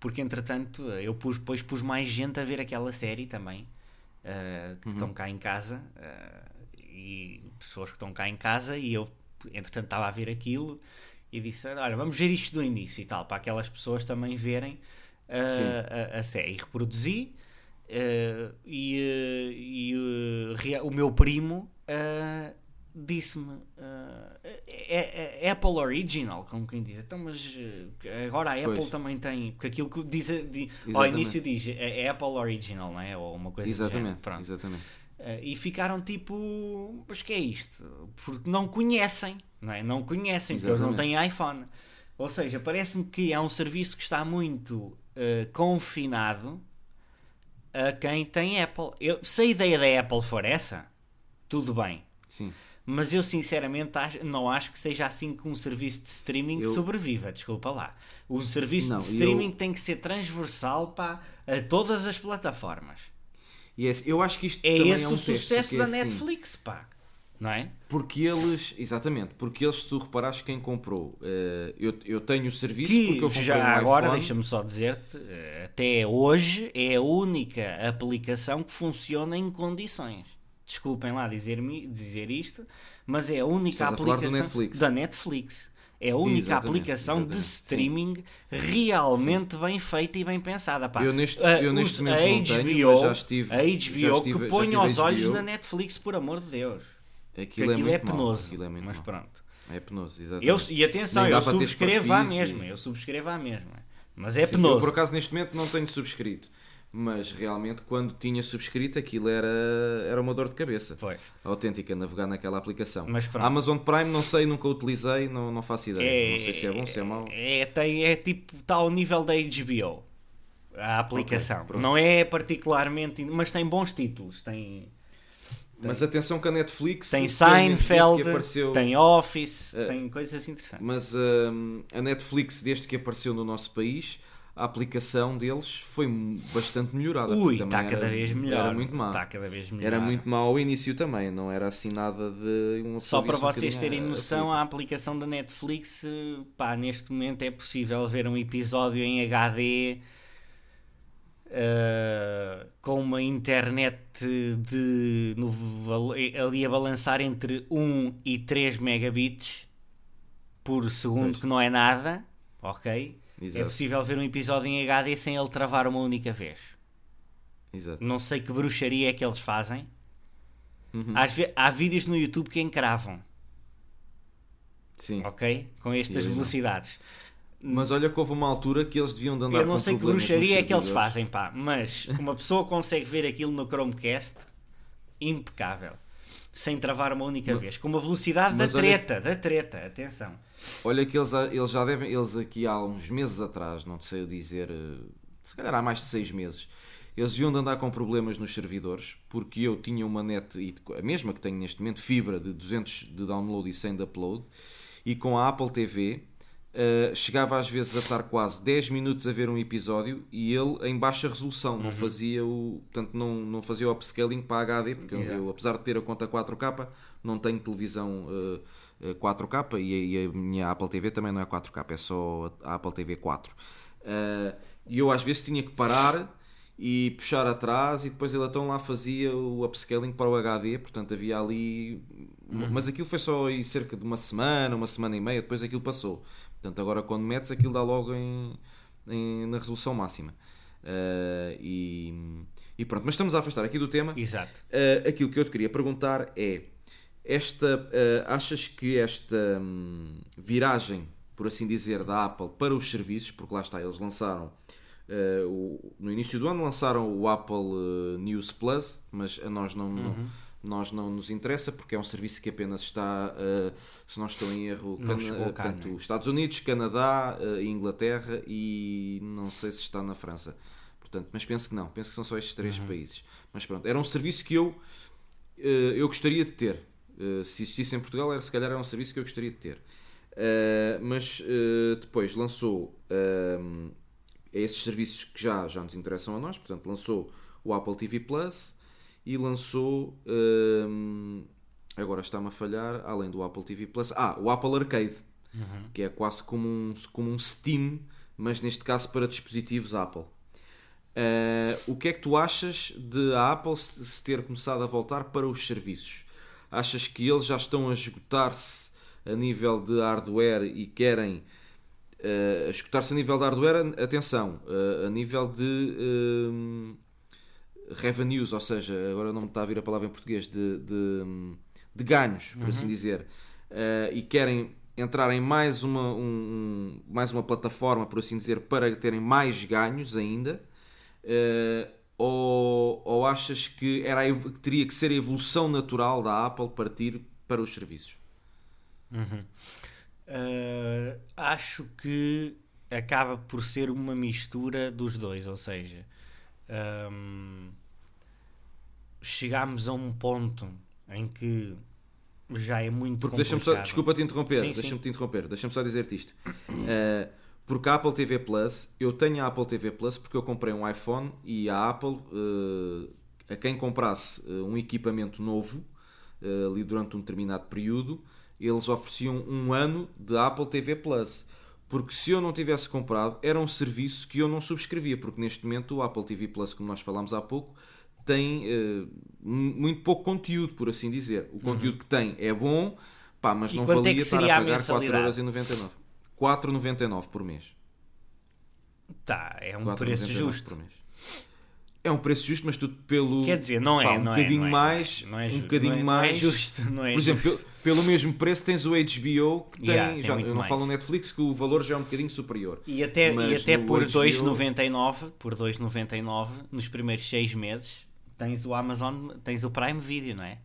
porque entretanto eu pus, depois pus mais gente a ver aquela série também, uh, que uhum. estão cá em casa, uh, e pessoas que estão cá em casa, e eu, entretanto, estava a ver aquilo e disse: Olha, vamos ver isto do início e tal, para aquelas pessoas também verem a, a, a série. E reproduzi. Uh, e, uh, e uh, o meu primo disse-me é, é, Apple Original, como quem diz. Então, mas agora a Apple pois. também tem. Porque aquilo que diz, diz ao início diz é, é, Apple Original, não é? Ou uma coisa Exatamente. Pronto. Exatamente. e ficaram tipo, mas que é isto? Porque não conhecem, não é? Não conhecem, Exatamente. porque eles não têm iPhone. Ou seja, parece-me que é um serviço que está muito confinado a quem tem Apple. Eu, se a ideia da Apple for essa, tudo bem. Sim. Mas eu sinceramente acho, não acho que seja assim que um serviço de streaming eu... sobreviva. Desculpa lá. O serviço não, de streaming eu... tem que ser transversal para a todas as plataformas. E esse, eu acho que isto é esse é um o sucesso da é assim, Netflix, pá não é? Porque eles, exatamente, porque eles, se tu reparares quem comprou, uh, eu, eu tenho o serviço que porque eu já um agora deixa-me só dizer-te, uh, até hoje é a única aplicação que funciona em condições. Desculpem lá dizer-me dizer isto, mas é a única Estás aplicação a Netflix. da Netflix. É a única exatamente, aplicação exatamente. de streaming Sim. realmente Sim. bem feita e bem pensada. Pá. Eu neste, eu neste momento a HBO, tenho, já estive, a HBO estive, que põe os olhos na Netflix, por amor de Deus. Aquilo, é, aquilo é, penoso. Aquilo é muito mas pronto. É penoso, exatamente. Eu, e atenção, eu subscrevo à mesma. E... Eu subscrevo à mesma. Mas é Sim, penoso. Eu, por acaso, neste momento não tenho subscrito. mas realmente quando tinha subscrito aquilo era, era uma dor de cabeça. Foi. Autêntica, navegar naquela aplicação. Mas pronto. Amazon Prime não sei, nunca utilizei, não, não faço ideia. não sei se é bom, se é mau. É, tem, é tipo, está ao nível da HBO. A aplicação. pronto. não é particularmente. Mas tem bons títulos. Tem, Mas atenção que a Netflix tem Seinfeld, apareceu- tem Office, Eh, tem coisas interessantes. Mas hum, a Netflix, desde que apareceu no nosso país, a aplicação deles foi bastante melhorada. Ui, está cada era- vez melhor. Era muito má. Está cada vez melhor. Era muito mau ao início também, não era assim nada de um Só para um vocês bocadinho terem noção, a- a aplicação da Netflix, eh, pá, neste momento é possível ver um episódio em HD eh, com uma internet de no ali a balançar entre 1 e 3 megabits por segundo, Pois. que não é nada, ok? É Exato. possível ver um episódio em HD sem ele travar uma única vez. Exato. Não sei que bruxaria é que eles fazem. Uhum. Às há vídeos no YouTube que encravam, Sim. ok? Com estas aí não. Mas olha que houve uma altura que eles deviam de andar Eu não sei que bruxaria é que eles fazem, pá, mas uma pessoa consegue ver aquilo no Chromecast impecável, sem travar uma única vez, com uma velocidade da mas olha- treta, da treta, atenção. Olha que eles, eles já devem, eles aqui há uns meses atrás, não sei dizer, eh, se calhar há mais de seis meses, eles deviam de andar com problemas nos servidores, porque eu tinha uma net, a mesma que tenho neste momento, fibra de 200 de download e 100 de upload, e com a Apple TV eh, chegava às vezes a estar quase 10 minutos a ver um episódio e ele em baixa resolução, Uhum. não fazia o, portanto, não, não fazia o upscaling para HD, porque eu, Exato. eu, apesar de ter a conta 4K, não tenho televisão eh, eh, 4K e, a- e a minha Apple TV também não é 4K, é só a Apple TV 4. Eh, E eu às vezes tinha que parar e puxar atrás e depois ele então lá fazia o upscaling para o HD, portanto havia ali... Mas aquilo foi só aí cerca de uma semana, uma semana e meia, depois aquilo passou. Portanto agora quando metes aquilo dá logo em, em- na resolução máxima. Eh, e, e pronto, mas estamos a afastar aqui do tema. Exato. Uh, aquilo que eu te queria perguntar é: esta, uh, achas que esta hum, viragem, por assim dizer, da Apple para os serviços, porque lá está, eles lançaram uh, o- no início do ano lançaram o Apple uh, News Plus, mas a nós não, não- nós não nos interessa porque é um serviço que apenas está, uh, se não estou em erro, Não Cana- chegou cá, portanto, não é? Estados Unidos, Canadá, uh, Inglaterra e não sei se está na França. Portanto, mas penso que não, penso que são só estes três países. Mas pronto, era um serviço que eu, eh, eu gostaria de ter. Se existisse em Portugal, era, se calhar era um serviço que eu gostaria de ter. Mas depois lançou eh, esses serviços que já, já nos interessam a nós, portanto, lançou o Apple TV Plus e lançou. eh, agora está-me a falhar, além do Apple TV Plus, ah, o Apple Arcade, que é quase como um, como um Steam, mas neste caso para dispositivos Apple. Uh, o que é que tu achas de a Apple se ter começado a voltar para os serviços? Achas que eles já estão a esgotar-se a nível de hardware e querem uh, esgotar-se a nível de hardware? Atenção, uh, a nível de um, revenues, ou seja, agora não me está a vir a palavra em português, de, de, de ganhos, por assim dizer, Uh, e querem entrar em mais uma, um- mais uma plataforma, por assim dizer, para terem mais ganhos ainda. Uh, ou, ou achas que, era teria que ser a evolução natural da Apple partir para os serviços? Uh, acho que acaba por ser uma mistura dos dois, ou seja, um, chegámos a um ponto em que já é muito Porque deixa-me só, desculpa te interromper, deixa-me te interromper, deixa-me só dizer-te isto. Uh, porque a Apple TV Plus, eu tenho a Apple TV Plus porque eu comprei um iPhone e a Apple, uh, a quem comprasse uh, um equipamento novo, ali durante um determinado período, eles ofereciam um ano de Apple TV Plus. Porque se eu não tivesse comprado, era um serviço que eu não subscrevia, porque neste momento o Apple TV Plus, como nós falámos há pouco, tem mu- muito pouco conteúdo, por assim dizer. O conteúdo que tem é bom, pá, mas E não é valia que estar a pagar mensalidade? 4,99€. 4,99€ por mês. Tá, é um 4,99€ preço justo. por mês. É um preço justo, mas tudo pelo. Quer dizer, não é, pá, um não é, não é, mais, não é, um bocadinho não é- não é mais. justo, não é por exemplo, justo. Eu, pelo mesmo preço tens o HBO que tem, Yeah, já, muito eu não mais. falo no Netflix que o valor já é um bocadinho superior. E até, e até por HBO 2,99 por 2,99 nos primeiros 6 meses tens o Amazon, tens o Prime Video, não é?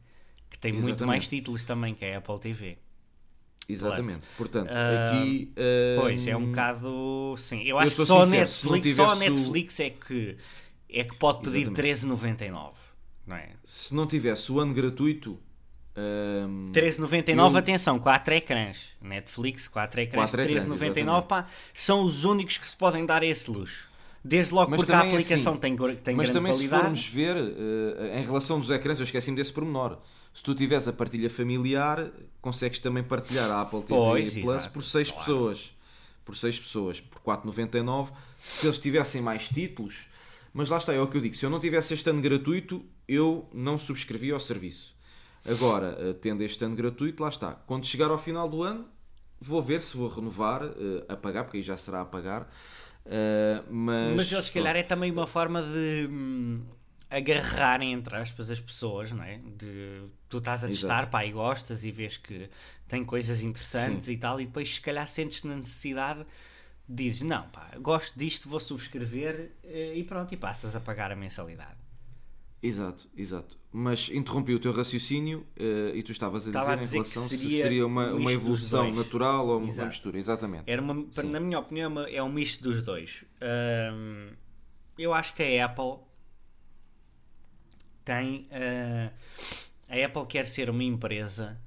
Que tem muito Exatamente. mais títulos também que a Apple TV. Exatamente. Portanto, Ah, aqui. Pois, é um bocado. Sim, eu eu acho sou que só sincero, Netflix, só a Netflix é que, é que pode pedir Exatamente. 13,99. Não é? Se não tivesse o ano gratuito. Hum, 13,99, Eu- atenção, 4 ecrãs. Netflix, 4 ecrãs, Quatro ecrãs, 13,99, pá, são os únicos que se podem dar esse luxo. Desde logo Mas porque a é aplicação assim. tem, tem Mas grande também se formos ver, eh, em relação dos ecrãs, eu esqueci-me desse pormenor. Se tu tiveres a partilha familiar, consegues também partilhar a Apple TV Pois, Plus exato, por 6 claro. pessoas. Por 6 pessoas, por 4,99. Se eles tivessem mais títulos, mas lá está, é o que eu digo. Se eu não tivesse este ano gratuito, eu não subscrevia ao serviço. Agora, eh, tendo este ano gratuito, lá está. Quando chegar ao final do ano, vou ver se vou renovar, eh, a pagar, porque aí já será a pagar. Eh, mas, Mas se calhar, é também uma forma de hum, agarrarem, entre aspas, as pessoas, não é? De, tu estás a Exato. testar, pá, e gostas e vês que tem coisas interessantes e tal, e depois, se calhar, sentes na necessidade, dizes, não, pá, gosto disto, vou subscrever e pronto, e passas a pagar a mensalidade. Exato, exato. Mas interrompi o teu raciocínio eh, e tu estavas a dizer, Estava a em dizer relação que se seria seria uma, um uma evolução natural ou uma Exato. mistura. Exatamente. Era uma, Sim. na minha opinião, é uma- é um misto dos dois. Hum, eu acho que a Apple tem. ah, a Apple quer ser uma empresa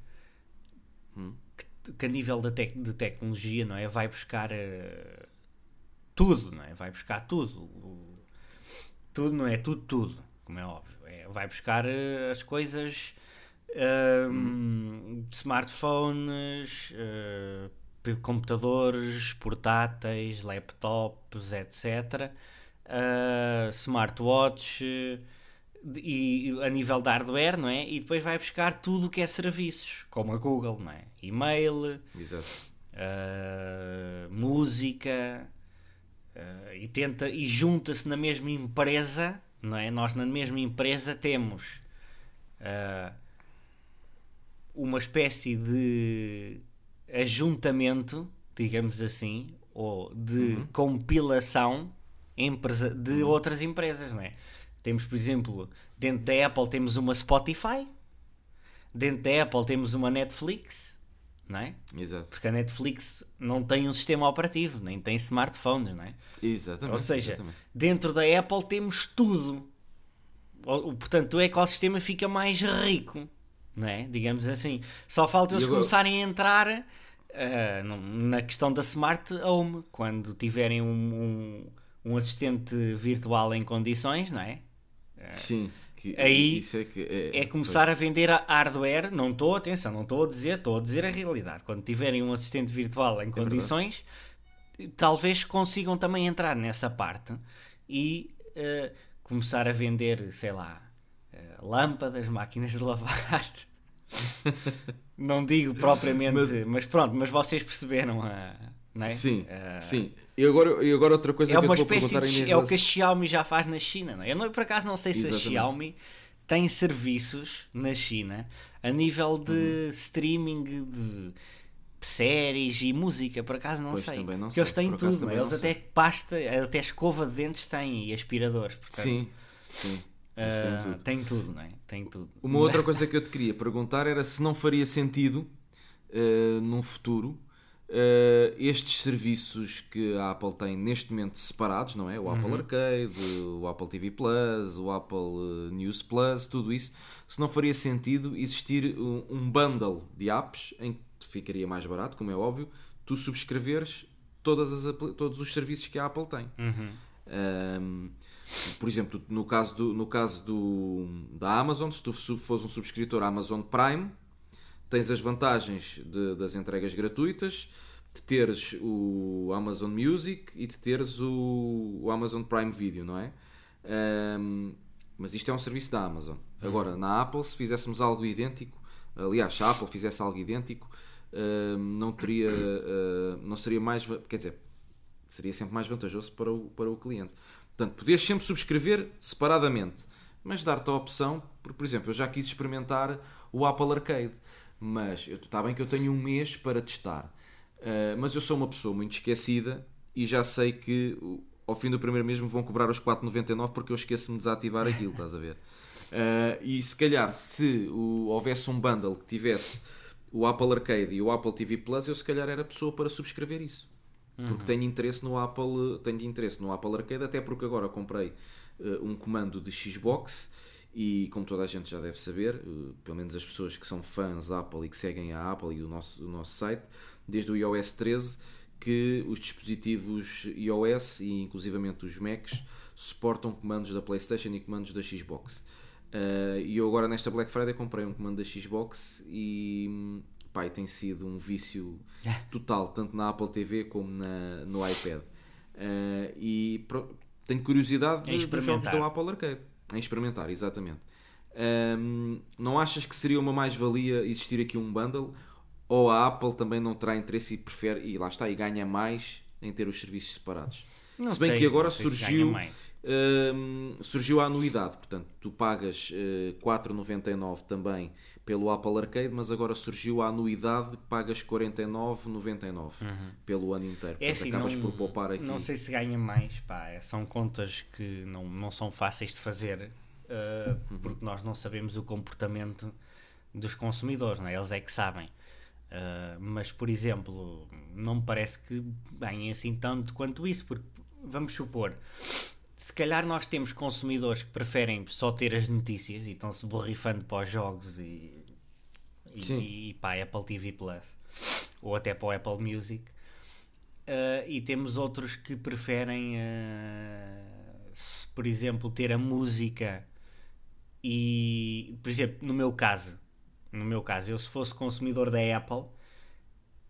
que, que a nível de, tec- de tecnologia não é? vai buscar ah, tudo, não é? vai buscar tudo. Tudo não é tudo, tudo, como é óbvio. É, vai buscar ah, as coisas. hum, Smartphones, ah, p- computadores, portáteis, laptops, etc. Uh, smartwatch uh, e a nível de hardware, não é? E depois vai buscar tudo o que é serviços, como a Google, não é? E-mail, uh, música uh, e tenta e junta-se na mesma empresa, não é? Nós na mesma empresa temos uh, uma espécie de ajuntamento, digamos assim, ou de compilação empresa, de outras empresas, não é? Temos, por exemplo, dentro da Apple temos uma Spotify, dentro da Apple temos uma Netflix, não é? Exato. Porque a Netflix não tem um sistema operativo, nem tem smartphones, não é? Exatamente. Ou seja, exatamente. dentro da Apple temos tudo. Portanto, o ecossistema fica mais rico, não é? Digamos assim. Só falta eles agora- começarem a entrar num- na questão da Smart Home, quando tiverem um, um, um assistente virtual em condições, não é? Sim. Que- aí isso é, que é, É começar a vender a hardware, não estou, atenção, não estou a dizer, estou a dizer a realidade. Quando tiverem um assistente virtual em condições, talvez consigam também entrar nessa parte e eh, começar a vender, sei lá, eh, lâmpadas, máquinas de lavar. não digo propriamente, mas, Mas- pronto, mas vocês perceberam a. Não é? Pois. Sim, Eh, sim. E agora, e agora outra coisa é que eu vou perguntar de, em é o que a Xiaomi já faz na China. Não é? Eu não, por acaso não sei se Exatamente. a Xiaomi tem serviços na China a nível de Uhum. streaming de séries e música. Por acaso não Pois, sei. também não Porque eles sei. têm tudo. é? Eles até sei. pasta, até escova de dentes têm e aspiradores. Portanto, Sim, sim. Ah, tudo. tem tudo, não é? Tem tudo. Uma outra coisa que eu te queria perguntar era se não faria sentido, eh, num futuro, eh, estes serviços que a Apple tem neste momento separados, não é? O Apple Arcade, o Apple TV Plus, o Apple eh, News Plus, tudo isso, se não faria sentido existir um, um bundle de apps em que ficaria mais barato, como é óbvio, tu subscreveres todas as, todos os serviços que a Apple tem. Um, por exemplo, no caso, do, no caso do, da Amazon, se tu fores um subscritor à Amazon Prime, tens as vantagens de- das entregas gratuitas, de teres o Amazon Music e de teres o, o Amazon Prime Video, não é? Um, mas isto é um serviço da Amazon. Agora, na Apple, se fizéssemos algo idêntico, aliás, se a Apple fizesse algo idêntico, um, não teria, uh, não seria mais, quer dizer, seria sempre mais vantajoso para o, para o cliente. Portanto, podias sempre subscrever separadamente, mas dar-te a opção, por, por exemplo, eu já quis experimentar o Apple Arcade. Mas está bem que eu tenho um mês para testar. Uh, mas eu sou uma pessoa muito esquecida e já sei que ao fim do primeiro mês me vão cobrar os 4,99 porque eu esqueço-me de desativar aquilo, estás a ver? Uh, e se calhar, se o, houvesse um bundle que tivesse o Apple Arcade e o Apple TV Plus, eu se calhar era a pessoa para subscrever isso. Porque uhum. tenho interesse no Apple, tenho interesse no Apple Arcade, até porque agora comprei uh, um comando de Xbox e como toda a gente já deve saber, uh, pelo menos as pessoas que são fãs Apple e que seguem a Apple e o nosso, o nosso site, desde o iOS 13 que os dispositivos iOS e inclusivamente os Macs suportam comandos da PlayStation e comandos da Xbox. Uh, e eu agora nesta Black Friday comprei um comando da Xbox e pai tem sido um vício total, tanto na Apple TV como na, no iPad. Uh, e pro, tenho curiosidade de, dos jogos do Apple Arcade. Em experimentar, exatamente. Um, não achas que seria uma mais-valia existir aqui um bundle? Ou a Apple também não terá interesse e prefere, e lá está, e ganha mais em ter os serviços separados? Não se bem sei, que agora surgiu Uh, surgiu a anuidade, portanto, tu pagas uh, 4,99 também pelo Apple Arcade, mas agora surgiu a anuidade, pagas 49,99 uhum. pelo ano inteiro. É assim, acabas não, por poupar aqui. Não sei se ganha mais, pá, são contas que não, não são fáceis de fazer uh, uhum. porque nós não sabemos o comportamento dos consumidores, não é? eles é que sabem. Uh, mas, por exemplo, não me parece que ganhem assim tanto quanto isso, porque vamos supor se calhar nós temos consumidores que preferem só ter as notícias e estão-se borrifando para os jogos e, e, e, para a Apple TV Plus ou até para o Apple Music. Uh, e temos outros que preferem, uh, por exemplo, ter a música e, por exemplo, no meu caso, no meu caso, eu se fosse consumidor da Apple,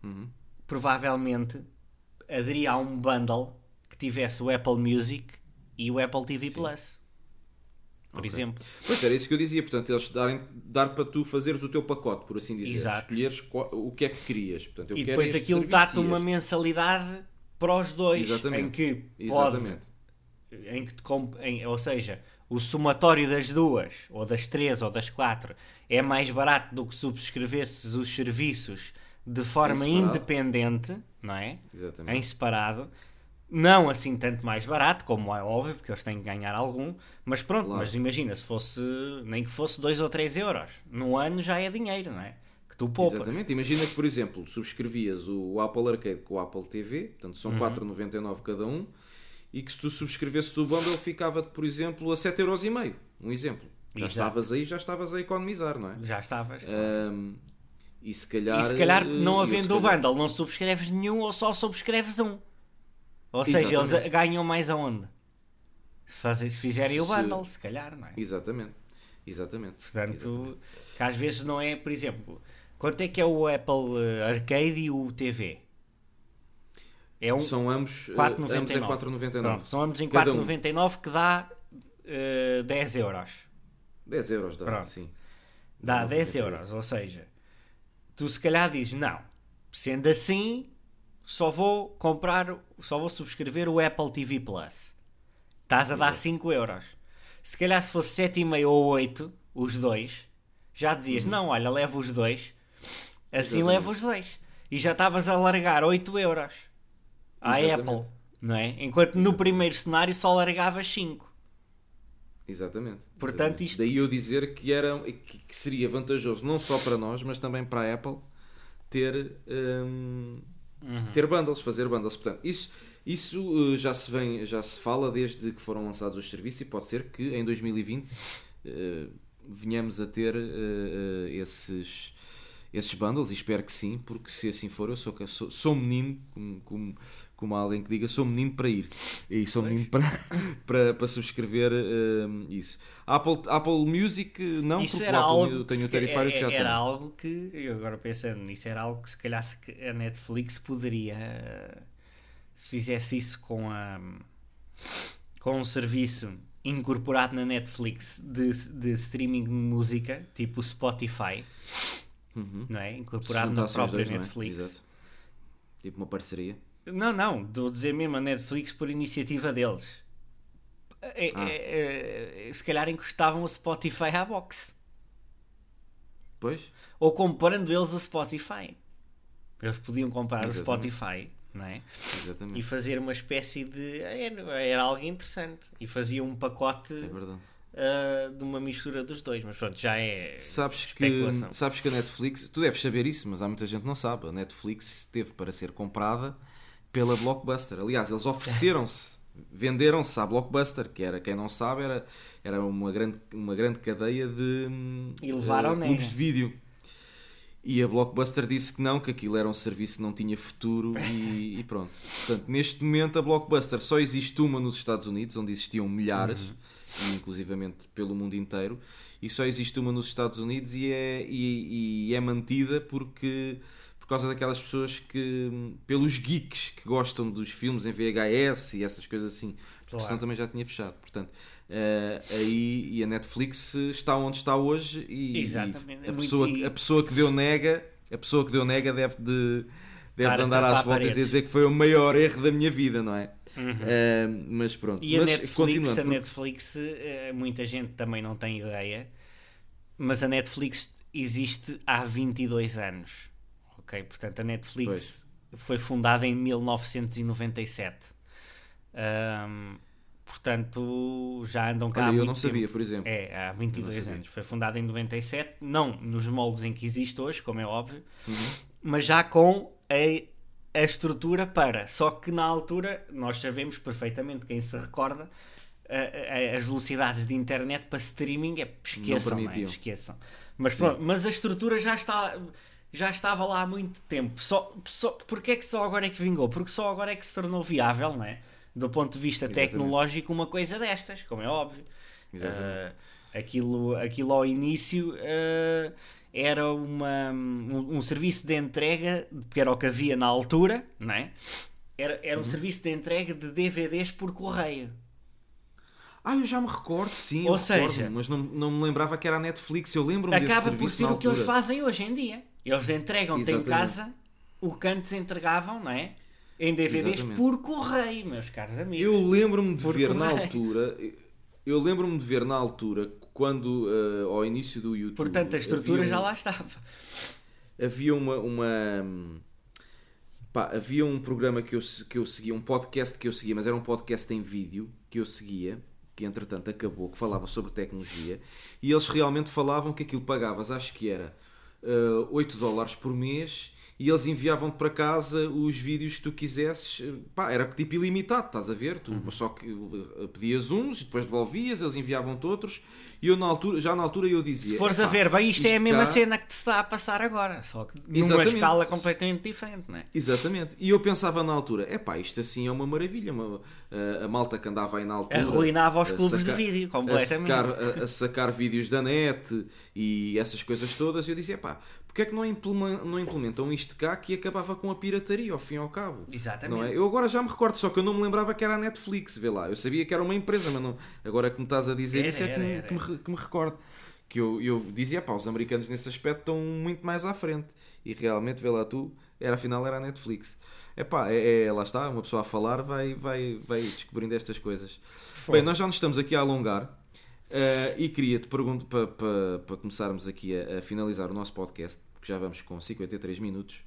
uhum. provavelmente aderia a um bundle que tivesse o Apple Music e o Apple TV Sim. Plus. Por okay. exemplo. Pois era isso que eu dizia, portanto, eles darem, dar para tu fazeres o teu pacote, por assim dizer. Exato. Escolheres qual, o que é que querias. Portanto, eu e depois aquilo dá-te uma mensalidade para os dois. Exatamente. Em que pode, Exatamente. Em que te, em, ou seja, o somatório das duas, ou das três, ou das quatro, é mais barato do que subscrevesses os serviços de forma independente, não é? Exatamente. Em separado não assim tanto mais barato, como é óbvio, porque eles têm que ganhar algum, mas pronto, claro. mas imagina, se fosse, nem que fosse 2 ou 3 euros, no ano já é dinheiro, não é? Que tu poupas. Exatamente, imagina que, por exemplo, subscrevias o Apple Arcade com o Apple TV, portanto são uhum. 4,99 cada um, e que se tu subscrevesses o bundle ficava-te, por exemplo, a 7,5€, um exemplo. Já Exato. estavas aí, já estavas a economizar, não é? Já estavas. Claro. Um, e se calhar, e se calhar não havendo o bundle, não subscreves nenhum ou só subscreves um. Ou seja, Exatamente. eles ganham mais aonde? Se, fazem, se fizerem se... o bundle, se calhar, não é? Exatamente. Exatamente. Portanto, Exatamente. que às vezes não é, por exemplo, quanto é que é o Apple eh, Arcade e o TV? É um são ambos, 4,99. Eh, ambos em 4,99. são ambos em 4,99 um. que dá uh, 10 euros. 10 euros dá, Pronto. sim. Dá 10 euros, ou seja, tu se calhar dizes, não, sendo assim, só vou comprar, só vou subscrever o Apple TV Plus. Estás a dar 5 euros. Se calhar se fosse 7,5 ou 8, os dois, já dizias, uhum. não, olha, levo os dois. Assim Exatamente. levo os dois. E já estavas a largar 8 euros à Exatamente. Apple, não é? Enquanto no primeiro cenário só largavas 5. Exatamente. Portanto, Exatamente. isto... Daí eu dizer que, era, que seria vantajoso não só para nós, mas também para a Apple ter... Hum uhum. ter bundles, fazer bundles. Portanto, isso, isso uh, já, se vem, já se fala desde que foram lançados os serviços e pode ser que em 2020 uh, venhamos a ter uh, esses, esses bundles e espero que sim, porque se assim for, eu sou, sou, sou menino, como, como alguém que diga, sou menino para ir e sou menino para, para, para subscrever isso. Apple, Apple Music não, isso porque era algo tem o tarifário que, já. Era algo que, eu agora pensando nisso, era algo que se calhar a Netflix poderia, se fizesse isso com, a, com um serviço incorporado na Netflix de, de streaming de música, tipo Spotify, uhum. não é? Incorporado na própria dois, é? Netflix. É? Tipo uma parceria. Não, não, estou a dizer mesmo a Netflix por iniciativa deles é, ah. é, é, se calhar encostavam o Spotify à box. Pois. Ou comprando eles o Spotify. Eles podiam comprar Exatamente. o Spotify, não é? Exatamente. E fazer uma espécie de. Era, era algo interessante. E fazia um pacote É ah, de uma mistura dos dois. Mas pronto, já é. Sabes que, sabes que a Netflix, tu deves saber isso, mas há muita gente que não sabe. A Netflix teve para ser comprada pela Blockbuster. Aliás, eles ofereceram-se, venderam-se à Blockbuster, que era, quem não sabe, era, era uma, grande, uma grande cadeia de hum, E levaram clubes de vídeo. E a Blockbuster disse que não, que aquilo era um serviço que não tinha futuro e, e pronto. Portanto, neste momento a Blockbuster só existe uma nos Estados Unidos, onde existiam milhares, Uhum. inclusivamente pelo mundo inteiro, e só existe uma nos Estados Unidos e é, e, e é mantida porque por causa daquelas pessoas que, pelos geeks que gostam dos filmes em VHS e essas coisas assim, porque Claro. senão também já tinha fechado. Portanto, eh, aí e a Netflix está onde está hoje e, e É a, muito- pessoa, a pessoa que deu nega, a pessoa que deu nega deve de deve andar tapar às voltas e dizer que foi o maior erro da minha vida, não é? Eh, mas pronto. Uhum. E a mas Netflix, a Netflix, eh, muita gente também não tem ideia, mas a Netflix existe há 22 anos. Ok? Portanto, a Netflix foi fundada em 1997. Ahm, portanto, já andam cá há Olha, eu muito não sabia, tempo. por exemplo. É, há 22 Eu não sabia. anos. Foi fundada em 97, não nos moldes em que existe hoje, como é óbvio, Uhum. mas já com a, a estrutura para. Só que na altura, nós sabemos perfeitamente, quem se recorda, a- a- as velocidades de internet para streaming é esqueçam, não é? esqueçam. Mas, pronto, mas a estrutura já está. Já estava lá há muito tempo. Só, só, porque é que só agora é que vingou? Porque só agora é que se tornou viável, não é? Do ponto de vista Exatamente. tecnológico, uma coisa destas, como é óbvio. Exatamente. Ah, aquilo, aquilo ao início ah, era uma, um, um serviço de entrega, que era o que havia na altura, não é? Era, era um Uhum. serviço de entrega de DVDs por correio. Ah, eu já me recordo, sim, Ou seja- mas não, não me lembrava que era a Netflix. Eu lembro-me desse Acaba por ser o que eles fazem hoje em dia. Eles entregam-te em casa o que antes entregavam, não é? Em DVDs Exatamente. por correio, meus caros amigos. Eu lembro-me de Por ver na correio. altura. Eu lembro-me de ver na altura, quando eh, ao início do YouTube. Portanto, a estrutura um- já lá estava. havia uma, uma pá, havia um programa que eu, que eu seguia, um podcast que eu seguia, mas era um podcast em vídeo que eu seguia, que entretanto acabou, que falava sobre tecnologia, e eles realmente falavam que aquilo pagavas, acho que era uh, 8 dólares por mês. E eles enviavam-te para casa os vídeos que tu quisesses. eh, Pá, era tipo ilimitado, estás a ver? Tu Uhum. só que eh, pedias uns, depois devolvias, eles enviavam-te outros. E eu, na altura, já na altura, eu dizia: Se fores a "Epá, ver bem, isto, é a mesma cá- cena que te está a passar agora, só que numa Exatamente. escala completamente diferente, não é? Exatamente. E eu pensava na altura, epá, isto assim é uma maravilha. Uma, a, a malta que andava aí na altura. Arruinava os a clubes sacar- de vídeo, A completamente. sacar, a, a sacar vídeos da net e essas coisas todas. E eu dizia, epá, porque é que não, implemen- não implementam isto cá que acabava com a pirataria, ao fim e ao cabo? Exatamente. É? Eu agora já me recordo, só que eu não me lembrava que era a Netflix, vê lá. Eu sabia que era uma empresa, mas não, agora que me estás a dizer Era, isso é que, era, me, era. que me que me recordo. Que eu, eu dizia, pá, os americanos nesse aspecto estão muito mais à frente. E realmente, vê lá tu, era, afinal era a Netflix. Epá, é, é, lá está, uma pessoa a falar vai, vai, vai descobrindo estas coisas. Bem, nós já nos estamos aqui a alongar. eh, e queria-te perguntar para pa, pa começarmos aqui a, a finalizar o nosso podcast, porque já vamos com 53 minutos.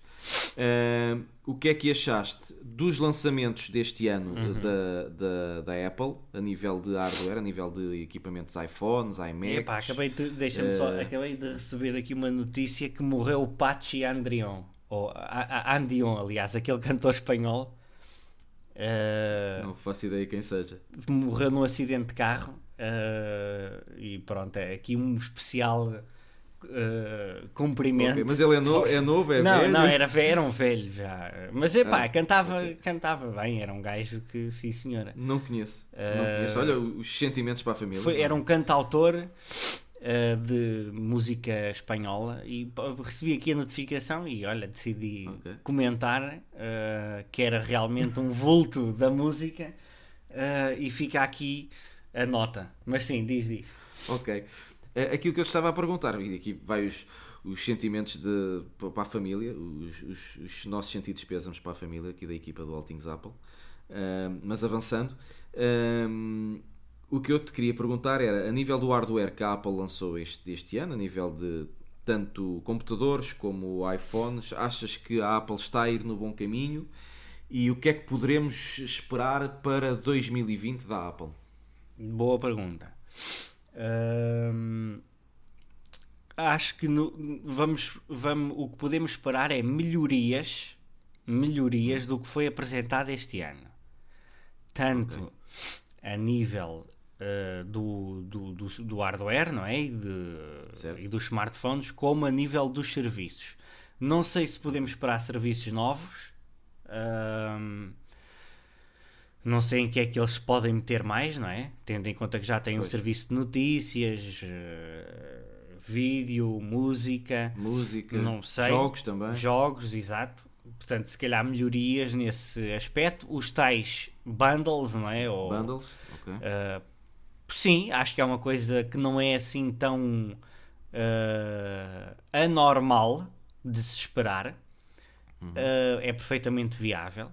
eh, o que é que achaste dos lançamentos deste ano Uhum. da, da, da Apple a nível de hardware, a nível de equipamentos iPhones, iMacs? Epá, acabei de, deixa-me só, Eh, acabei de receber aqui uma notícia que morreu o Pachi Andrion, ou a, a Andion, aliás, aquele cantor espanhol. Eh, Não faço ideia quem seja. morreu num acidente de carro e pronto, é aqui um especial eh, cumprimento. Ok, Mas ele é novo, é, novo, é não, velho? não, era, ve- era um velho já. Mas epá, Ah, cantava, ok. cantava bem, era um gajo que, sim senhora. Não conheço. Não Eh, conheço. Olha, os sentimentos para a família. Foi- era um cantautor eh, de música espanhola e recebi aqui a notificação e olha, decidi Ok. comentar que era realmente um vulto da música e fica aqui a nota. Mas sim, diz, diz. Ok. Eh, Aquilo que eu estava a perguntar, e aqui vai os, os sentimentos de, para a família, os, os- os nossos sentidos pésamos para a família, aqui da equipa do All Things Apple. Ahm, mas avançando, ahm, o que eu te queria perguntar era, a nível do hardware que a Apple lançou este, este ano, a nível de tanto computadores como iPhones. Achas que a Apple está a ir no bom caminho? E o que é que poderemos esperar para 2020 da Apple? Boa pergunta. Hum, acho que no, vamos, vamos, o que podemos esperar é melhorias, melhorias do que foi apresentado este ano. Tanto okay. a nível uh, do, do, do, do, hardware não é? E, de, e dos smartphones, como a nível dos serviços. Não sei se podemos esperar serviços novos. Um, não sei em que é que eles podem meter mais, não é? Tendo em conta que já tem pois. um serviço de notícias, uh, vídeo, música, música, não sei, jogos também. Jogos, exato. Portanto, se calhar melhorias nesse aspecto. Os tais bundles, não é? Ou, bundles, ok. Uh, sim, acho que é uma coisa que não é assim tão uh, anormal de se esperar. Uhum. Uh, é perfeitamente viável,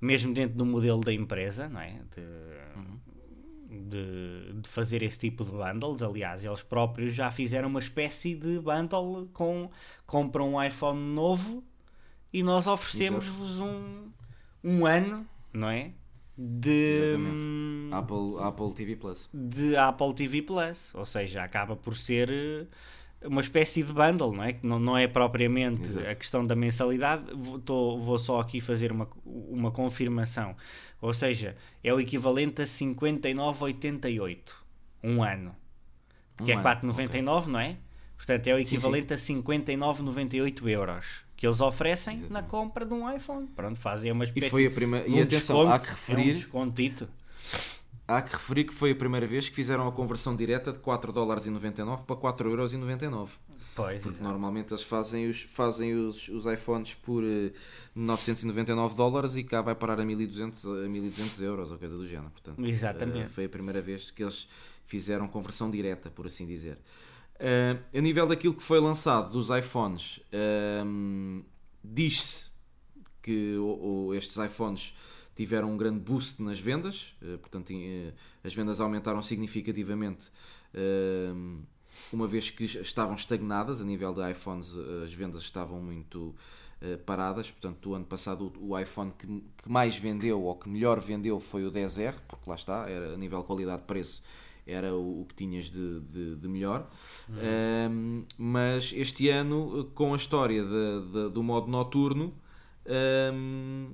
mesmo dentro do modelo da empresa, não é? De, uhum. de, de, fazer esse tipo de bundles. Aliás, eles próprios já fizeram uma espécie de bundle com compram um iPhone novo e nós oferecemos-vos um, um ano, não é? de hum, Apple, Apple TV Plus. De Apple TV Plus, ou seja, acaba por ser eh, uma espécie de bundle, não é? Que não, não é propriamente Exato. a questão da mensalidade. Vou, tô, vou só aqui fazer uma, uma confirmação. Ou seja, é o equivalente a 59,88 um ano. Que um é 4,99, okay. não é? Portanto, é o equivalente sim, sim. a 59,98 euros que eles oferecem Exatamente. na compra de um iPhone. Pronto, fazem uma espécie e foi a primeira... E atenção, desconto, há que referir... É um descontito. Há que referir que foi a primeira vez que fizeram a conversão direta de 4 dólares e 99 para 4 euros e 99. Pois, Porque normalmente eles fazem os, fazem os, os iPhones por uh, eh, 999 dólares e cá vai parar a 1200, a 1200 euros ou coisa do género. Portanto, Exatamente. Uh, foi a primeira vez que eles fizeram conversão direta, por assim dizer. Uh, a nível daquilo que foi lançado dos iPhones, uh, diz-se que estes iPhones tiveram um grande boost nas vendas, uh, portanto, as vendas aumentaram significativamente, uma vez que estavam estagnadas a nível de iPhones, as vendas estavam muito paradas. Portanto, o ano passado o, iPhone que, que, mais vendeu ou que melhor vendeu foi o 10R, porque lá está, era a nível qualidade-preço era o, que tinhas de, de, de melhor. Uhum. Um, mas este ano, com a história de, do modo noturno, um,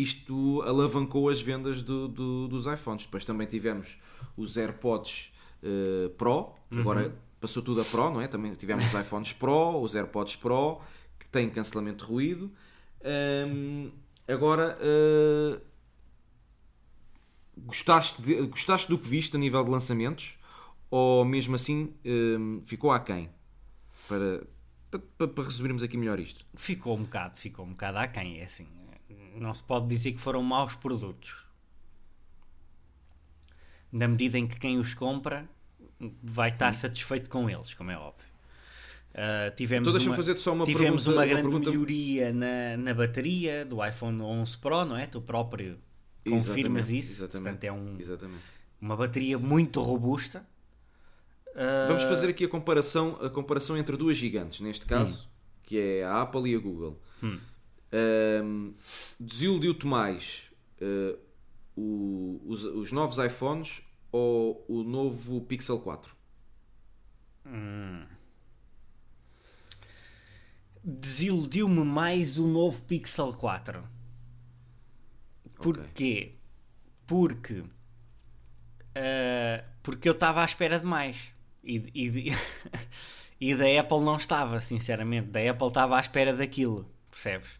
isto alavancou as vendas do, do, dos iPhones. Depois também tivemos os AirPods uh, Pro, uhum. agora passou tudo a Pro, não é? Também tivemos os iPhones Pro, os AirPods Pro, que têm cancelamento de ruído. Um, agora, uh, Gostaste, de, gostaste do que viste a nível de lançamentos? Ou mesmo assim um, ficou aquém? Para, para, para resumirmos aqui melhor isto. Ficou um bocado, ficou um bocado aquém. É assim, não se pode dizer que foram maus produtos. Na medida em que quem os compra vai estar hum. satisfeito com eles, como é óbvio. Uh, tivemos então uma, fazer só uma tivemos pergunta, uma grande uma pergunta... melhoria na, na bateria do iPhone 11 Pro, não é? Tu próprio confirmas exatamente, isso. Exatamente, Portanto, é um, exatamente. uma bateria muito robusta. Uh... Vamos fazer aqui a comparação, a comparação entre duas gigantes, neste caso, hum. que é a Apple e a Google. Hum. Uh, Desiludiu-te mais uh, o, os, os, novos iPhones ou o novo Pixel 4? Hum. Desiludiu-me mais o novo Pixel 4 Porquê? Okay. Porque. Uh, porque eu estava à espera de mais. E, e, e da Apple não estava, sinceramente. Da Apple estava à espera daquilo. Percebes?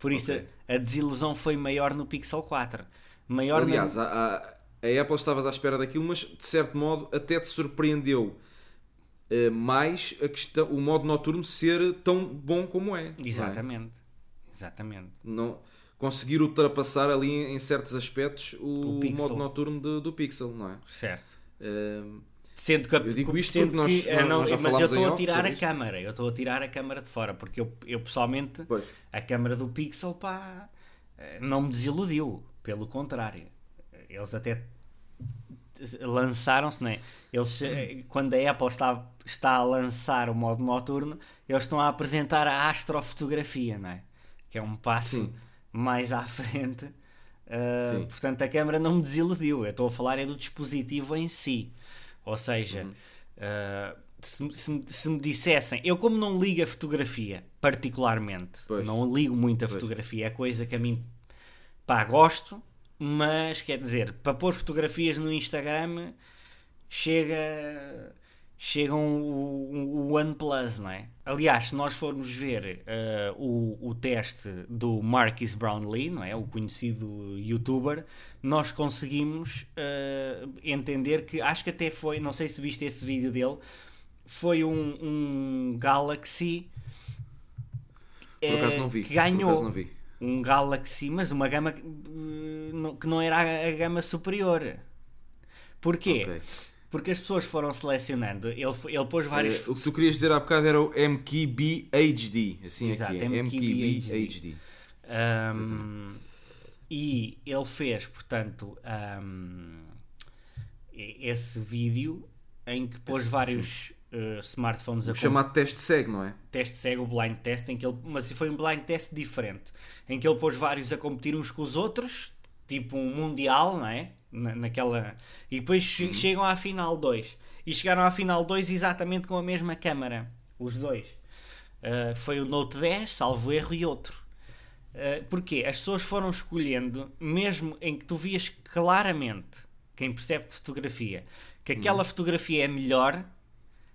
Por isso okay. a, a, desilusão foi maior no Pixel 4. Maior Aliás, na... a, a, Apple estavas à espera daquilo, mas de certo modo até te surpreendeu uh, mais a questão, o modo noturno ser tão bom como é. Exatamente. É? Exatamente. Não, conseguir ultrapassar ali em certos aspectos o, o modo noturno do, do Pixel, não é? Certo. Uh, sendo que, eu digo isto porque nós, que, nós, não, nós mas eu estou a tirar a câmara, eu estou a tirar a câmara de fora, porque eu, eu pessoalmente pois. a câmara do Pixel pá, eh, não me desiludiu, pelo contrário. Eles até lançaram-se, né? Eles, eh, quando a Apple está, está a lançar o modo noturno, eles estão a apresentar a astrofotografia, não é? Que é um passo Sim. mais à frente. Uh, portanto, a câmera não me desiludiu. Eu estou a falar é do dispositivo em si. Ou seja, uhum. uh, se, se, se, me dissessem, eu como não ligo a fotografia, particularmente, pois. não ligo muito a pois. fotografia, é coisa que a mim pá, gosto, mas quer dizer, para pôr fotografias no Instagram chega chegam o, o OnePlus, não é? Aliás, se nós formos ver uh, o, o teste do Marcus Brownlee, não é? O conhecido youtuber, nós conseguimos uh, entender que, acho que até foi, não sei se viste esse vídeo dele, foi um, um Galaxy uh, vi, que ganhou um Galaxy, mas uma gama que não era a, gama superior. Porquê? Okay porque as pessoas foram selecionando. Ele, ele pôs vários. Uh, o que tu querias dizer há bocado era o MKB HD. Assim Exato, aqui é. MKB, MKB HD. Um, e ele fez, portanto, um, esse vídeo em que pôs vários uh, smartphones o a chamado teste cego, não é? Teste cego, blind test, em que ele, mas foi um blind test diferente, em que ele pôs vários a competir uns com os outros, tipo um mundial, não é? Na, naquela. E depois uhum. chegam à final 2. E chegaram à final 2 exatamente com a mesma câmara. Os dois. Uh, foi o Note 10, salvo erro, e outro. Uh, porquê? As pessoas foram escolhendo, mesmo em que tu vias claramente, quem percebe de fotografia, que aquela uhum. fotografia é melhor,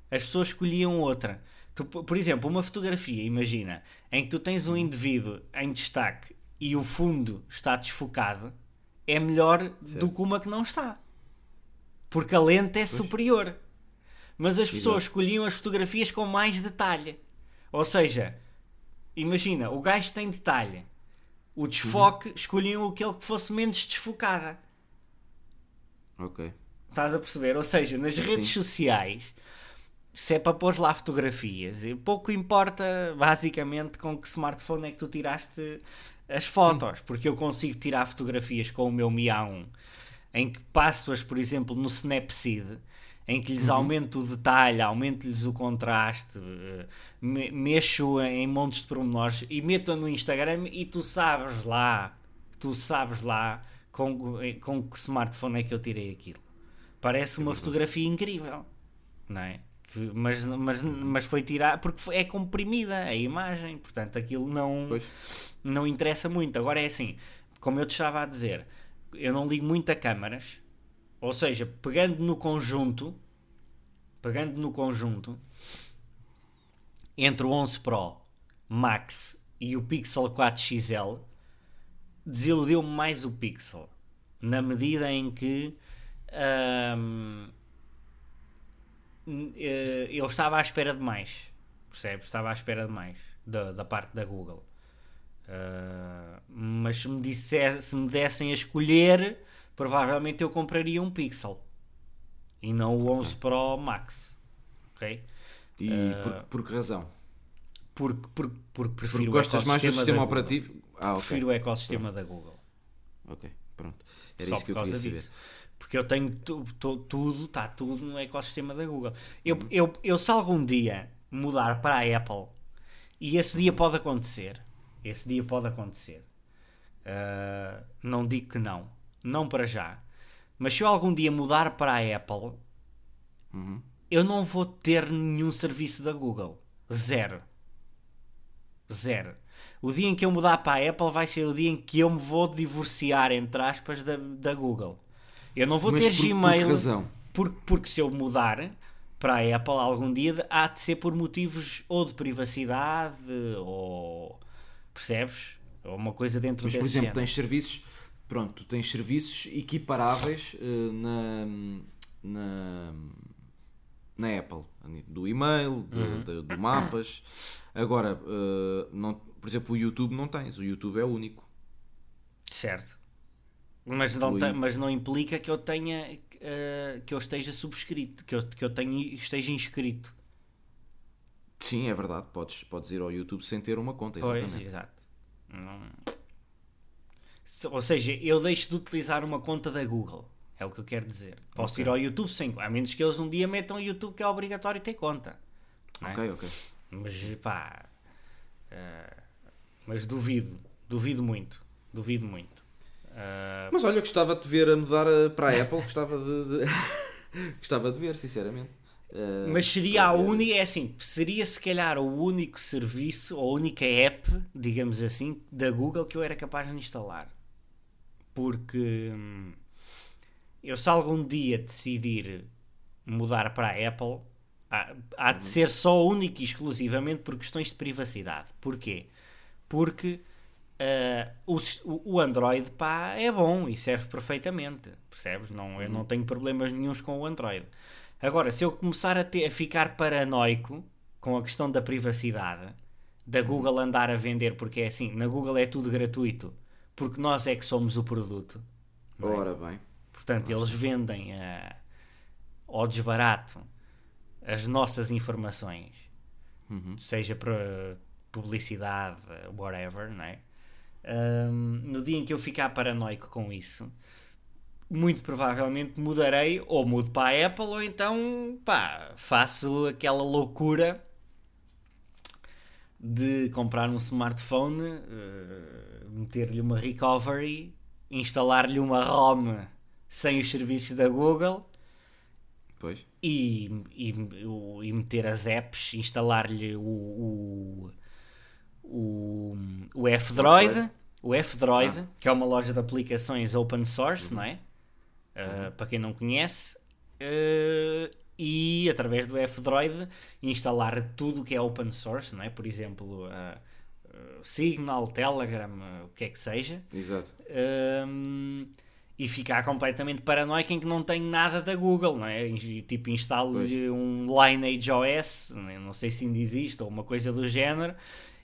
as pessoas escolhiam outra. Tu, por exemplo, uma fotografia, imagina, em que tu tens um uhum. indivíduo em destaque e o fundo está desfocado, é melhor certo. do que uma que não está. Porque a lente é pois. superior. Mas as pessoas escolhiam as fotografias com mais detalhe. Ou seja, imagina, o gajo tem detalhe. O desfoque, uhum. escolhiam aquele que fosse menos desfocada. Ok. Estás a perceber? Ou seja, nas redes Sim. sociais, se é para pôr lá fotografias, pouco importa basicamente com que smartphone é que tu tiraste as fotos, Sim. porque eu consigo tirar fotografias com o meu Mi A1 em que passo-as, por exemplo, no Snapseed, em que lhes uhum. aumento o detalhe, aumento-lhes o contraste, eh, me mexo em montes de pormenores e meto no Instagram e tu sabes lá, tu sabes lá com, eh, com que smartphone é que eu tirei aquilo. Parece uma fotografia incrível, não é? Mas, mas, mas foi tirar porque é comprimida a imagem, portanto aquilo não. Pois não interessa muito. Agora é assim, como eu te estava a dizer, eu não ligo muito a câmaras, ou seja, pegando no conjunto, pegando no conjunto, entre o 11 Pro Max e o Pixel 4 XL, desiludiu-me mais o Pixel, na medida em que hum, eu estava à espera de mais, percebes? Estava à espera de mais da, da parte da Google. Uh, mas se me, disser, se me dessem a escolher, provavelmente eu compraria um Pixel e não o 11 okay. Pro Max. Ok? E uh, por, por que razão? Porque, porque, porque prefiro porque gostas mais do sistema operativo? Ah, okay. Prefiro o ecossistema pronto. da Google. Ok, pronto. Era Só isso que eu queria saber. Porque eu tenho tu, tu, tudo, está tudo no ecossistema da Google. Eu, uhum. eu, eu, se algum dia mudar para a Apple, e esse dia pode acontecer, esse dia pode acontecer. Uh, não digo que não. Não para já. Mas se eu algum dia mudar para a Apple, uhum. eu não vou ter nenhum serviço da Google. Zero. Zero. O dia em que eu mudar para a Apple vai ser o dia em que eu me vou divorciar, entre aspas, da, da Google. Eu não vou Mas ter por, Gmail. Por razão? Porque, porque se eu mudar para a Apple algum dia, há de ser por motivos ou de privacidade ou Percebes? Ou uma coisa dentro Mas, por exemplo, género. tens serviços, pronto, tu tens serviços equiparáveis uh, na, na, na Apple, do e-mail, do, uhum. do, do mapas. Agora, uh, não, por exemplo, o YouTube não tens, o YouTube é único. Certo. Mas não, te, mas não implica que eu tenha uh, que eu esteja subscrito, que eu, que eu tenha, esteja inscrito. Sim, é verdade. Podes, podes ir ao YouTube sem ter uma conta. Exatamente. Pois, exato. Não... Ou seja, eu deixo de utilizar uma conta da Google. É o que eu quero dizer. Posso okay. ir ao YouTube sem. A menos que eles um dia metam o YouTube que é obrigatório ter conta. É? Ok, ok. Mas pá. Uh, mas duvido. Duvido muito. Duvido muito. Uh... Mas olha, gostava de te ver a mudar eh, para a Apple. gostava de, de... gostava de ver, sinceramente. Uh, mas seria a única, é assim, seria se calhar o único serviço ou a única app, digamos assim, da Google que eu era capaz de instalar. Porque hum, eu se algum dia decidir mudar para a Apple, há, há de uhum. ser só único e exclusivamente por questões de privacidade. Porquê? Porque uh, o, o Android pá, é bom e serve perfeitamente, percebes? Não, eu não uhum. tenho problemas nenhums com o Android. Agora, se eu começar a, ter, a ficar paranoico com a questão da privacidade, da uhum. Google andar a vender, porque é assim, na Google é tudo gratuito, porque nós é que somos o produto. É? Ora bem. Portanto, Nossa. eles vendem uh, ao desbarato as nossas informações, uhum. seja para publicidade, whatever, não é? Um, no dia em que eu ficar paranoico com isso, muito provavelmente mudarei ou mudo para a Apple ou então pá, faço aquela loucura de comprar um smartphone, uh, meter-lhe uma recovery, instalar-lhe uma ROM sem os serviços da Google pois. E, e, e meter as apps, instalar-lhe o, o, o, o F-Droid, o F-Droid, ah. que é uma loja de aplicações open source, uhum. não é? Uh, para quem não conhece, uh, e através do F-Droid instalar tudo o que é open source, não é? Por exemplo, uh, Signal, Telegram, o que é que seja. Exato. e ficar completamente paranoico em que não tem nada da Google, não é? Tipo, instalo-lhe um Lineage OS, não sei se ainda existe, ou uma coisa do género,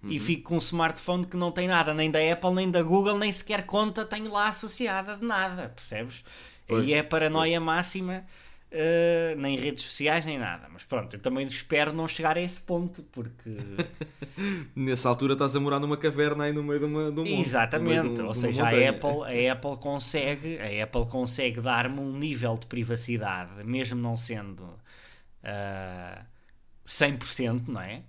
uhum. e fico com um smartphone que não tem nada, nem da Apple, nem da Google, nem sequer conta tenho lá associada de nada, percebes? Pois, e é paranoia pois. máxima, uh, nem redes sociais, nem nada. Mas pronto, eu também espero não chegar a esse ponto, porque. Nessa altura estás a morar numa caverna aí no meio de, uma, de um monte, Exatamente, de um, ou seja, a Apple, a Apple consegue, a Apple consegue dar-me um nível de privacidade, mesmo não sendo uh, eh, 100%, não é?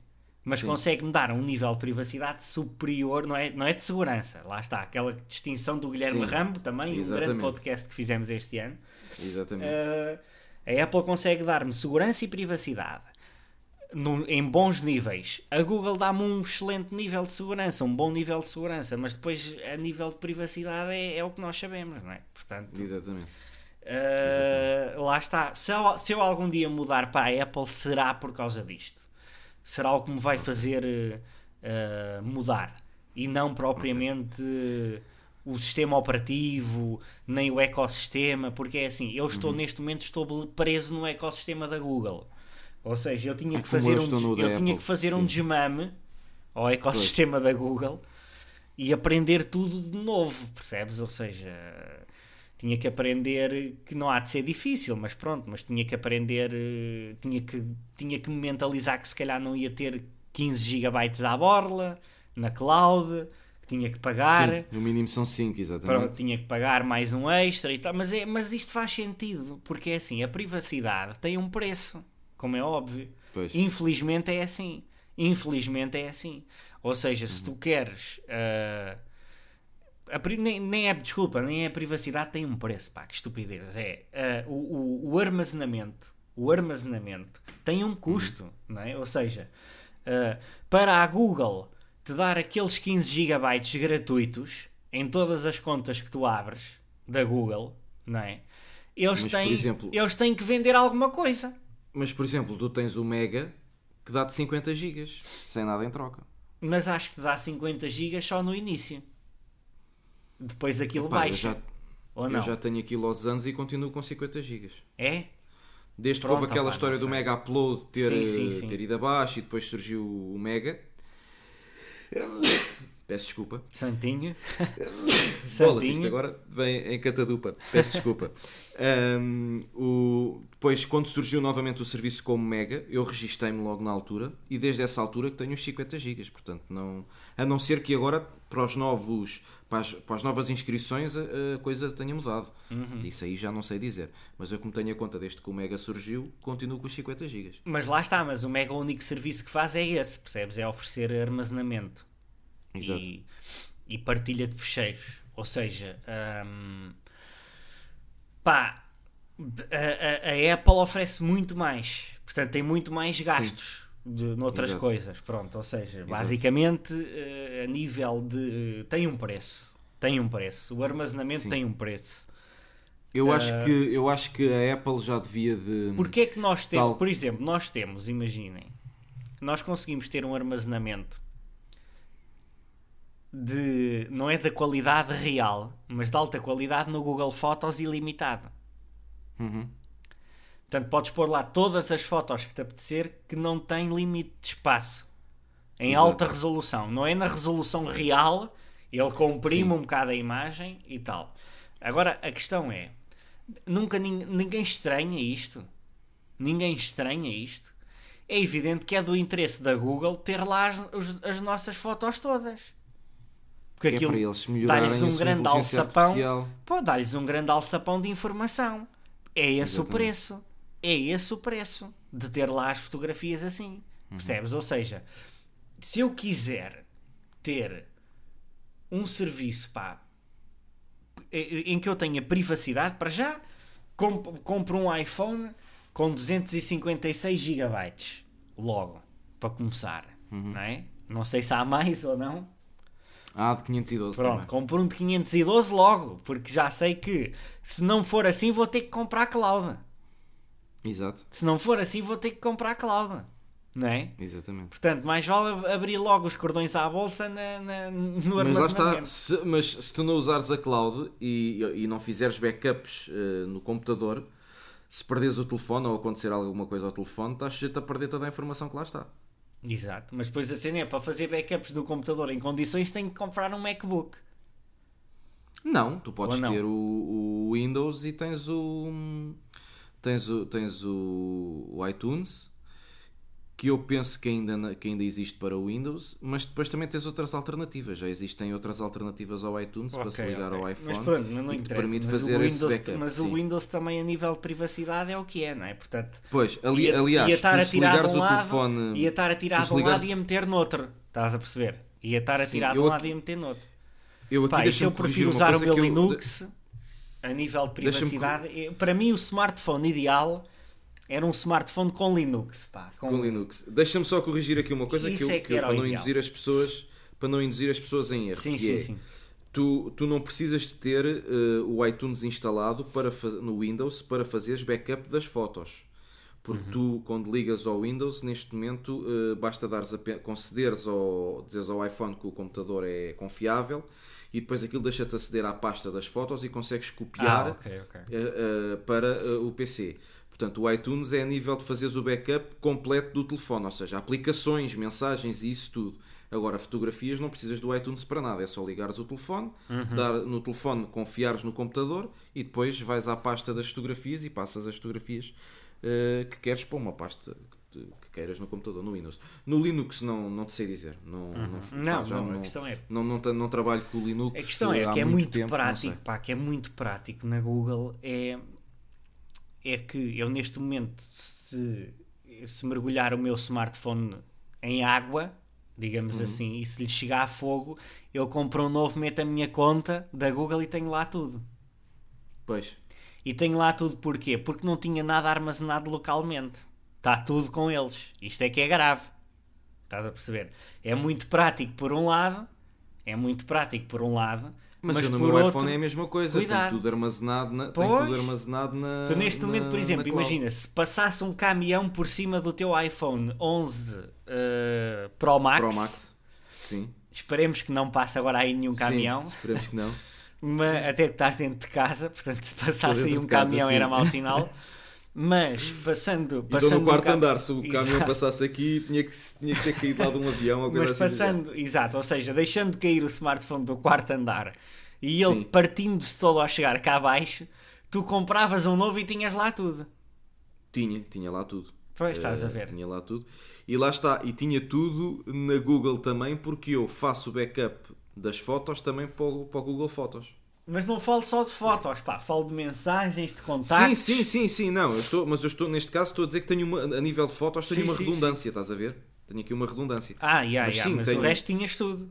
Mas consegue-me dar um nível de privacidade superior, não é, não é de segurança. Lá está, aquela distinção do Guilherme Sim, Rambo, também, exatamente. um grande podcast que fizemos este ano. Exatamente. Uh, a Apple consegue dar-me segurança e privacidade no, em bons níveis. A Google dá-me um excelente nível de segurança, um bom nível de segurança, mas depois a nível de privacidade é, é o que nós sabemos, não é? Portanto, Exatamente. Uh. Lá está. Se eu, se eu algum dia mudar para a Apple, será por causa disto será o que me vai fazer uh, mudar e não propriamente uh, o sistema operativo nem o ecossistema, porque é assim, eu estou uhum. neste momento estou preso no ecossistema da Google. Ou seja, eu tinha é que fazer um eu tinha que fazer um desmame ao ecossistema pois. da Google e aprender tudo de novo, percebes? Ou seja, tinha que aprender que não há de ser difícil, mas pronto, mas tinha que aprender, eh, tinha que, tinha que me mentalizar que se calhar não ia ter 15 GB à borla, na cloud, que tinha que pagar. Sim, no mínimo são 5, exatamente. Pronto, tinha que pagar mais um extra e tal, mas, é, mas isto faz sentido, porque é assim, a privacidade tem um preço, como é óbvio. Pois. Infelizmente é assim. Infelizmente é assim. Ou seja, se tu queres... Uh, nem, nem é, desculpa, nem é a privacidade tem um preço, pá, que estupidez. É, uh, o, o, o, armazenamento, o armazenamento tem um custo, uhum. não é? Ou seja, uh, para a Google te dar aqueles 15 GB gratuitos em todas as contas que tu abres da Google, não é? Eles, mas, têm, exemplo, eles têm que vender alguma coisa. Mas, por exemplo, tu tens o Mega que dá-te 50 GB sem nada em troca. Mas acho que dá 50 GB só no início depois aquilo Epá, baixa. Eu já, ou não? eu já tenho aquilo aos anos e continuo com 50 GB. É? Desde Pronto, que houve aquela opa, história do Mega Upload ter, sim, sim, sim. ter ido abaixo e depois surgiu o Mega. Peço desculpa. Santinho. Bolas, isto agora vem em catadupa. Peço desculpa. Um, o... Depois, quando surgiu novamente o serviço como Mega, eu registrei-me logo na altura e desde essa altura que tenho os 50 GB. Portanto, não... a não ser que agora, para, os novos, para, as, para as novas inscrições, a, a coisa tenha mudado. Uhum. Isso aí já não sei dizer. Mas eu, como tenho a conta desde que o Mega surgiu, continuo com os 50 GB. Mas lá está, mas o Mega o único serviço que faz é esse, percebes? É oferecer armazenamento e, e, partilha de fecheiros. Ou seja, um, pá, a, a, Apple oferece muito mais, portanto tem muito mais gastos de, noutras Exato. coisas. Pronto, ou seja, Exato. basicamente uh, a nível de. tem um preço. Tem um preço. O armazenamento Sim. tem um preço. Eu uh, acho, que, eu acho que a Apple já devia de. Porque é que nós temos, tal... por exemplo, nós temos, imaginem, nós conseguimos ter um armazenamento de não é da qualidade real, mas de alta qualidade no Google Fotos ilimitado. Uhum. Portanto, podes pôr lá todas as fotos que te apetecer que não tem limite de espaço. Em Exato. alta resolução. Não é na resolução real, ele comprime Sim. um bocado a imagem e tal. Agora, a questão é: nunca ninguém estranha isto? Ninguém estranha isto? É evidente que é do interesse da Google ter lá as, as nossas fotos todas. Porque aquilo é dá-lhes um grande alçapão. Pô, dá-lhes um grande alçapão de informação. É esse Exatamente. o preço. É esse o preço de ter lá as fotografias assim. Uhum. Percebes? Ou seja, se eu quiser ter um serviço pá, em que eu tenha privacidade, para já compro um iPhone com 256 GB logo para começar, uhum. não é? Não sei se há mais ou não, ah, de 512 Pronto, também. compro um de 512 logo, porque já sei que se não for assim vou ter que comprar cloud. Exato. Se não for assim vou ter que comprar cloud. Não é? Exatamente. Portanto, mais vale abrir logo os cordões à bolsa na, na, no mas lá está, se, mas se tu não usares a cloud e, e não fizeres backups uh, no computador, se perderes o telefone ou acontecer alguma coisa ao telefone, estás sujeito a perder toda a informação que lá está. Exato, mas depois a cena é para fazer backups do computador em condições tem que comprar um MacBook. Não, tu podes não? ter o, o, Windows e tens o tens o, tens o, o iTunes que eu penso que ainda, que ainda existe para o Windows, mas depois também tens outras alternativas. Já existem outras alternativas ao iTunes okay, para se ligar okay. ao iPhone mas pronto, não, e que permite fazer Windows, esse backup. Mas sim. o Windows também a nível de privacidade é o que é, não é? Portanto, pois, ali, ia, aliás, ia estar a tirar um lado, telefone, ia estar a tirar de um lado e a meter noutro. Estás a perceber? Ia estar a tirar de um lado e a meter noutro. Eu aqui Pá, eu prefiro usar o meu Linux eu... a nível de privacidade, para mim o smartphone ideal era um smartphone com Linux. Pá, com... com Linux. Deixa-me só corrigir aqui uma coisa que, eu, é que, que eu, para não induzir as pessoas para não induzir as pessoas em erro. Sim, sim, é, sim. Tu, tu não precisas de ter uh, o iTunes instalado para no Windows para fazeres backup das fotos. Porque uhum. tu, quando ligas ao Windows, neste momento, uh, basta dares a, concederes ou dizeres ao iPhone que o computador é confiável e depois aquilo deixa-te aceder à pasta das fotos e consegues copiar ah, okay, okay. Uh, para o PC. Portanto, o iTunes é a nível de fazeres o backup completo do telefone, ou seja, aplicações, mensagens e isso tudo. Agora, fotografias não precisas do iTunes para nada, é só ligares o telefone, uhum. dar no telefone, confiares no computador e depois vais à pasta das fotografias e passas as fotografias uh, que queres para uma pasta que, que queiras no computador, no Windows. No Linux não, não te sei dizer. Não, uhum. não, não, já não, a questão é... Não, não, não, não, trabalho com o Linux. A questão é que é muito, tempo, prático, pá, que é muito prático na Google é é que eu neste momento, se, se mergulhar o meu smartphone em água, digamos uhum. assim, e se lhe chegar a fogo, eu compro um novo, meto a minha conta da Google e tenho lá tudo. Pois. E tenho lá tudo porquê? Porque não tinha nada armazenado localmente. Está tudo com eles. Isto é que é grave. Estás a perceber? É muito prático por um lado, é muito prático por um lado, mas, mas no meu outro... iPhone é a mesma coisa, Cuidado. tem tudo armazenado na, tem tudo armazenado na. Tu neste momento, por exemplo, imagina se passasse um caminhão por cima do teu iPhone 11 uh, Pro Max. Pro Max. Sim. Esperemos que não passe agora aí nenhum caminhão. Sim, esperemos que não. Mas, até que estás dentro de casa, portanto, se passasse aí um caminhão era mau sinal. Mas passando. Então passando no quarto um andar, se o caminhão passasse aqui, tinha que, tinha que ter caído lá de um avião Mas assim passando, exato, ou seja, deixando de cair o smartphone do quarto andar e ele Sim. partindo-se todo a chegar cá abaixo, tu compravas um novo e tinhas lá tudo. Tinha, tinha lá tudo. Pois, estás a Eh, ver. Tinha lá tudo. E lá está, e tinha tudo na Google também, porque eu faço o backup das fotos também para o, para o Google Fotos. Mas não falo só de fotos, pá, falo de mensagens, de Sim, contactos. sim, sim, sim, não, eu estou, mas eu estou, neste caso, estou a dizer que tenho uma, a nível de fotos, tenho Sim, uma sim, redundância, estás a ver? Tenho aqui uma redundância. Ah, yeah, Mas yeah, sim, mas tenho- o resto tinhas tudo.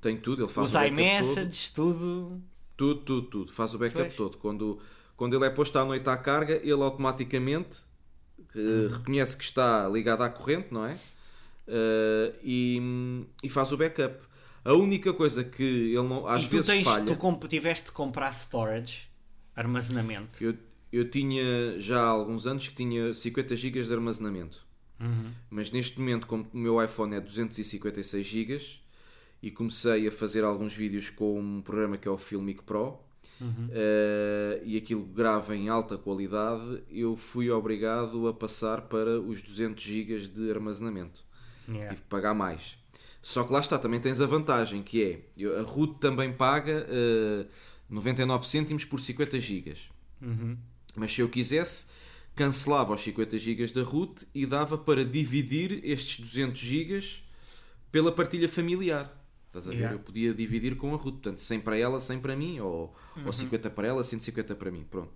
Tenho tudo, ele faz Os o backup todo. iMessages, tudo. Tudo, tudo, tudo. Faz o backup Pois. todo. Quando, quando ele é posto à noite à carga, ele automaticamente Uhum. reconhece que está ligado à corrente, não é? Eh, e, e faz o backup. A única coisa que ele não, às e vezes tens, falha. tu comp- tiveste de comprar storage, armazenamento. Eu, eu tinha já há alguns anos que tinha 50 GB de armazenamento. Mas neste momento, como o meu iPhone é 256 GB e comecei a fazer alguns vídeos com um programa que é o Filmic Pro eh, e aquilo grava em alta qualidade, eu fui obrigado a passar para os 200 GB de armazenamento. Yeah. Tive que pagar mais. Só que lá está, também tens a vantagem que é a RUT também paga eh, 99 cêntimos por 50 GB. Uhum. Mas se eu quisesse, cancelava os 50 GB da RUT e dava para dividir estes 200 GB pela partilha familiar. Estás a ver? Yeah. Eu podia dividir com a RUT, portanto, 100 para ela, 100 para mim, ou, Uhum. ou 50 para ela, 150 para mim. Pronto.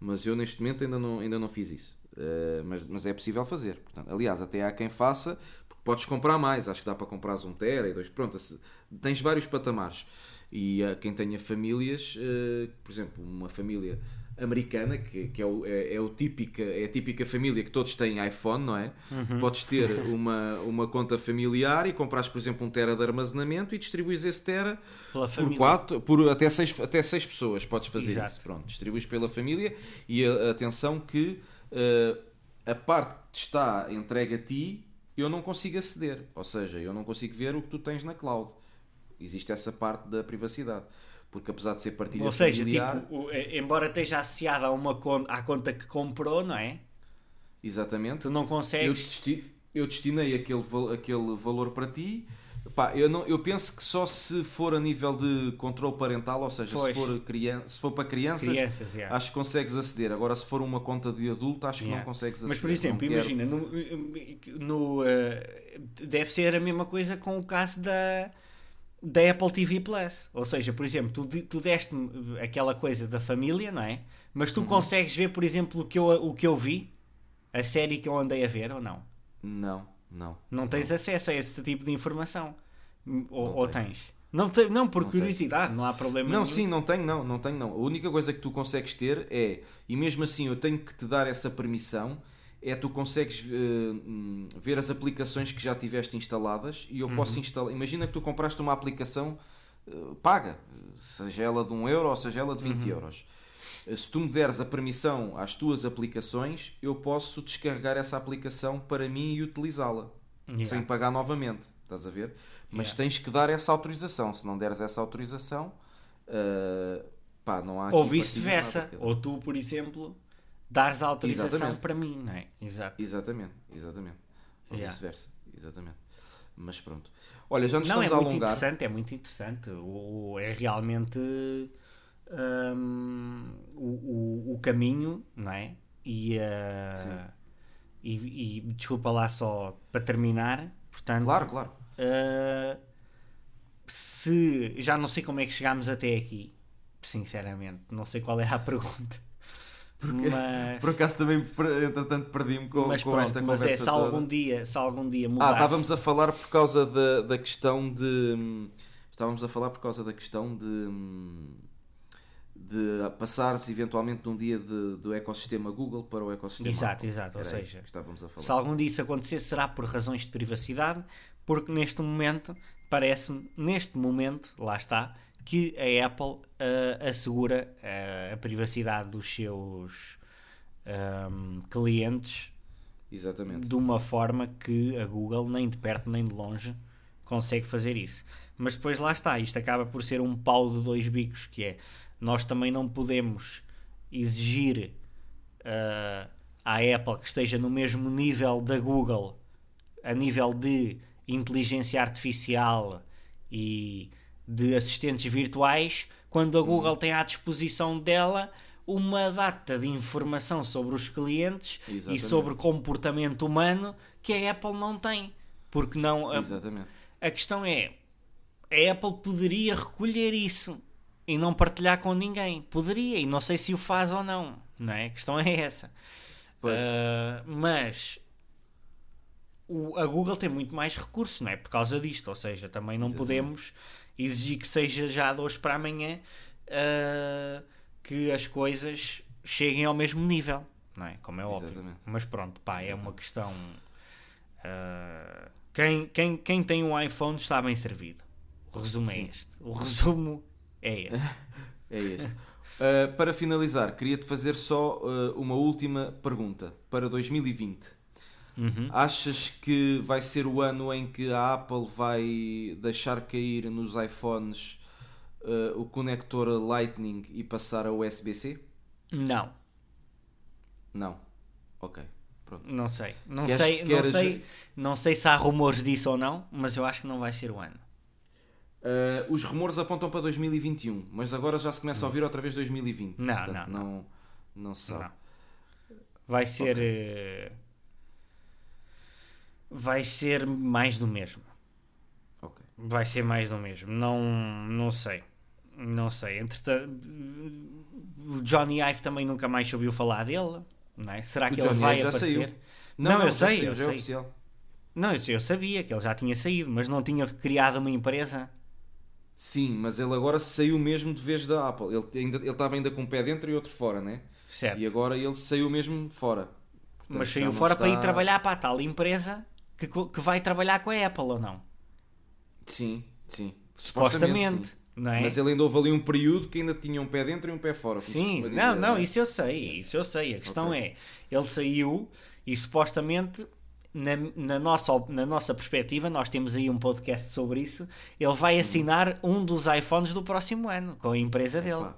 Mas eu neste momento ainda não, ainda não fiz isso. Eh, mas, mas é possível fazer. Portanto, aliás, até há quem faça, podes comprar mais. Acho que dá para comprar um tera e dois. Pronto, tens vários patamares. E há quem tenha famílias, eh, por exemplo, uma família americana, que, que é, o, é, é o típica, é a típica família que todos têm iPhone, não é? Podes ter uma, uma conta familiar e compras, por exemplo, um tera de armazenamento e distribuis esse tera Pela por família. quatro, por até seis, até seis pessoas podes fazer Exato. isso. Pronto, distribuis pela família e a- atenção que eh, a parte que te está entregue a ti eu não consigo aceder. Ou seja, eu não consigo ver o que tu tens na cloud. Existe essa parte da privacidade. Porque apesar de ser partilha Ou seja, familiar, tipo, eh, embora esteja associada a uma conta, à conta que comprou, não é? exatamente, Tu não eu, consegues. desti- eu destinei aquele, aquele valor para ti. Pá, eu, não, eu penso que só se for a nível de controle parental, ou seja, se for, crian se for para crianças, Crianças, yeah. acho que consegues aceder. Agora, se for uma conta de adulto, acho que Yeah. não consegues aceder. Mas, por exemplo, Não quero- imagina, no, no, eh, deve ser a mesma coisa com o caso da, da Apple TV Plus. Ou seja, por exemplo, tu, tu deste-me aquela coisa da família, não é? Mas Uhum. tu consegues ver, por exemplo, o que, eu, o que eu vi? A série que eu andei a ver ou não? Não, não. Não tens acesso a esse tipo de informação. Ou, Não ou tenho. tens? Não, te- não por Não tenho. curiosidade, não há problema Não, nenhum. sim, não tenho, não, não tenho, não. A única coisa que tu consegues ter é, e mesmo assim eu tenho que te dar essa permissão, é tu consegues hum, ver as aplicações que já tiveste instaladas e eu Uhum. posso instalar. Imagina que tu compraste uma aplicação eh, paga, seja ela de 1 euro ou seja ela de 20 Uhum. euros. Se tu me deres a permissão às tuas aplicações, eu posso descarregar essa aplicação para mim e utilizá-la Yeah. sem pagar novamente. Estás a ver? Mas Yeah. tens que dar essa autorização. Se não deres essa autorização, uh, pá, não há Ou vice-versa. Ou tu, por exemplo, dares a autorização Exatamente. para mim, não é? Exato. Exatamente, exatamente. Ou Yeah. vice-versa. Exatamente. Mas pronto. Olha, já nos Não, é estamos a muito alongar. interessante, é muito interessante. O, é realmente hum, o, o, o caminho, não é? E, uh, e, e desculpa lá só para terminar, portanto, Claro, claro. uh, se já não sei como é que chegámos até aqui, sinceramente, não sei qual é a pergunta. Mas, Por acaso também, entretanto, perdi-me com, mas com pronto, esta mas conversa é se toda. algum dia, se algum dia Ah, mudasse, estávamos a falar por causa da, da questão de. hum, Estávamos a falar por causa da questão de. De passares eventualmente de um dia de- do ecossistema Google para o ecossistema Exato, Apple. exato, ou Era aí seja, estávamos a falar. Se algum dia isso acontecer, será por razões de privacidade, porque neste momento, parece-me, neste momento, lá está, que a Apple ah, assegura ah, a privacidade dos seus ahm, clientes Exatamente. de uma forma que a Google, nem de perto nem de longe, consegue fazer isso. Mas depois lá está, isto acaba por ser um pau de dois bicos, que é nós também não podemos exigir ah, à Apple que esteja no mesmo nível da Google, a nível de inteligência artificial e de assistentes virtuais, quando a Google tem à disposição dela uma data de informação sobre os clientes Exatamente. e sobre comportamento humano que a Apple não tem. Porque não. A, Exatamente. a questão é: a Apple poderia recolher isso e não partilhar com ninguém. Poderia, e não sei se o faz ou não. Não é? A questão é essa. Pois. Ah, mas o- a Google tem muito mais recursos, não é? Por causa disto. Ou seja, também não Exatamente. podemos exigir que seja já de hoje para amanhã ah, que as coisas cheguem ao mesmo nível, não é? Como é óbvio. Exatamente. Mas pronto, pá, é uma questão. ah, quem, quem, quem tem um iPhone está bem servido. O resumo é Sim. este. O resumo é este. É este. Uh, para finalizar, queria-te fazer só uh, uma última pergunta para 2020. Uhum. Achas que vai ser o ano em que a Apple vai deixar cair nos iPhones uh, o conector Lightning e passar a USB-C? Não, Não. Ok. Pronto. não sei. Não Queres- sei, não queres- sei, não sei se há rumores disso ou não, mas eu acho que não vai ser o ano. Uh, os rumores apontam para 2021, mas agora já se começa a ouvir outra vez 2020. Não, Portanto, não, não, não se sabe. Não. Vai ser. eh, Vai ser mais do mesmo. Ok. Vai ser mais do mesmo. Não, não sei. Não sei. Entretanto, o Johnny Ive também nunca mais se ouviu falar dele. Não é? Será O que ele Johnny vai aparecer? saiu. Não, eu já sei, saiu, eu é sei. oficial. Não, eu, eu sabia que ele já tinha saído, mas não tinha criado uma empresa. Sim, mas ele agora saiu mesmo de vez da Apple. Ele ainda ele estava ainda com um pé dentro e outro fora, né? Certo. E agora ele saiu mesmo fora. Portanto, mas saiu fora para ir está- trabalhar para a tal empresa que, que vai trabalhar com a Apple ou não? Sim, sim. Supostamente. sim. Não é? Mas ele ainda houve ali um período que ainda tinha um pé dentro e um pé fora. Sim, não, não, é? isso eu sei, isso eu sei. A questão Ok. é, ele saiu e supostamente, na, na, nossa, na nossa perspectiva, nós temos aí um podcast sobre isso, ele vai Uhum. assinar um dos iPhones do próximo ano, com a empresa dele. Pá,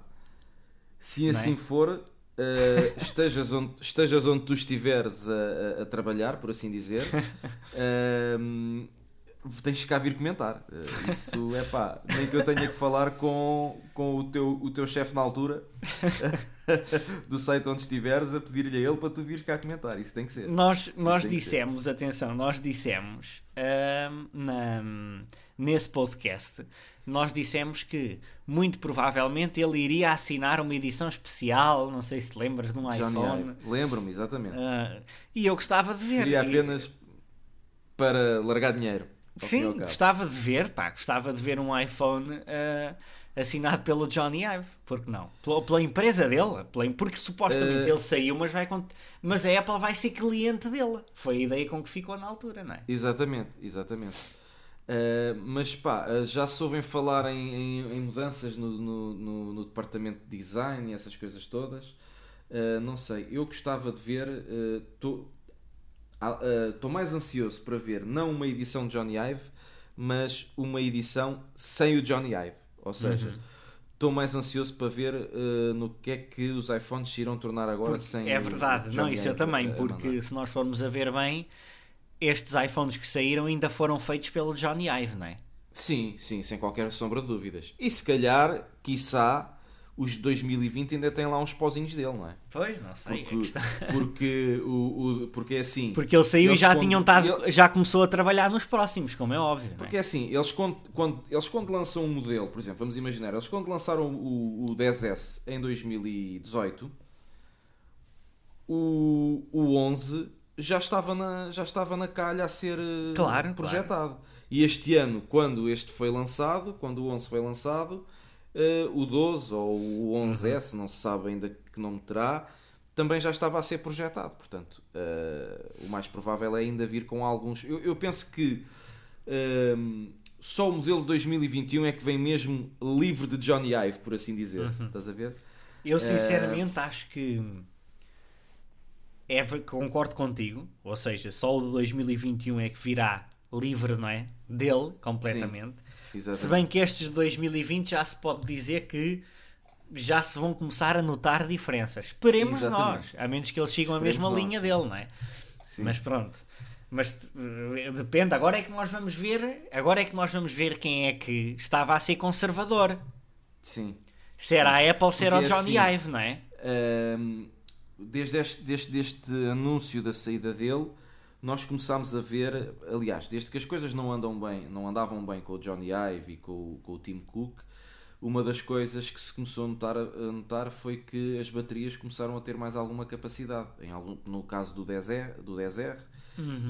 Se é? assim for, eh, estejas, onde, estejas onde tu estiveres a, a- a trabalhar, por assim dizer, ehm, tens cá vir comentar. Eh, isso é pá, nem que eu tenha que falar com, com o teu, o teu chefe na altura do site onde estiveres a pedir-lhe a ele para tu vires cá comentar. Isso tem que ser. Nós, nós dissemos, atenção, nós dissemos na- nesse podcast, nós dissemos que muito provavelmente ele iria assinar uma edição especial, não sei se lembras de um iPhone. Lembro-me, exatamente. Ah, e eu gostava de ver. Seria apenas para largar dinheiro. Sim, gostava de ver, pá, gostava de ver um iPhone ah, assinado pelo Johnny Ive, porque não? Pela, pela empresa dele, pela- porque supostamente Eh, ele saiu, mas vai mas a Apple vai ser cliente dele. Foi a ideia com que ficou na altura, não é? Exatamente, exatamente. Uh, mas pá, uh, já se ouvem falar em, em- em mudanças no, no- no- no departamento de design e essas coisas todas. Uh, não sei, eu gostava de ver. Estou mais ansioso para ver não uma edição de Johnny Ive, mas uma edição sem o Johnny Ive. Ou seja, Uhum. estou mais ansioso para ver uh, no que é que os iPhones se irão tornar agora Porque sem é verdade, não, isso eu Ive também, a- a porque se nós formos a ver bem, estes iPhones que saíram ainda foram feitos pelo Johnny Ive, não é? Sim, sim, sem qualquer sombra de dúvidas. E se calhar, quiçá, os de 2020 ainda têm lá uns pozinhos dele, não é? Pois, não sei. é Porque, a questão- porque, o, o- porque é assim. Porque ele saiu e já quando- tinham tado, ele- já começou a trabalhar nos próximos, como é óbvio. é? Porque é assim, eles quando, quando, eles quando lançam um modelo, por exemplo, vamos imaginar, eles quando lançaram o, o 10S em 2018, o, o 11 já estava, na, já estava na calha a ser eh, Claro, projetado. E este ano, quando este foi lançado, quando o 11 foi lançado, eh, o 12 ou o 11S, não se sabe ainda que nome terá, também já estava a ser projetado. Portanto, eh, o mais provável é ainda vir com alguns. Eu, eu penso que ehm, só o modelo de 2021 é que vem mesmo livre de Johnny Ive, por assim dizer. Estás a ver? Eu sinceramente acho que é, concordo contigo, ou seja, só o de 2021 é que virá livre, não é? Dele, completamente. Exatamente. bem que estes de 2020 já se pode dizer que já se vão começar a notar diferenças. Esperemos Exatamente. nós, a menos que eles sigam Esperemos a mesma nós, linha sim. dele, não é? Sim. Mas pronto. Mas eh, depende, agora é que nós vamos ver, agora é que nós vamos ver quem é que estava a ser conservador. Sim. Se era a Apple, se era o Porque é Johnny assim, Ive, não é? Ahm, desde este, deste, deste anúncio da saída dele, nós começámos a ver, aliás, desde que as coisas não andam bem, não andavam bem com o Johnny Ive e com, o- com o Tim Cook, uma das coisas que se começou a notar, a notar foi que as baterias começaram a ter mais alguma capacidade. Em algum, no caso do 10R, do 10R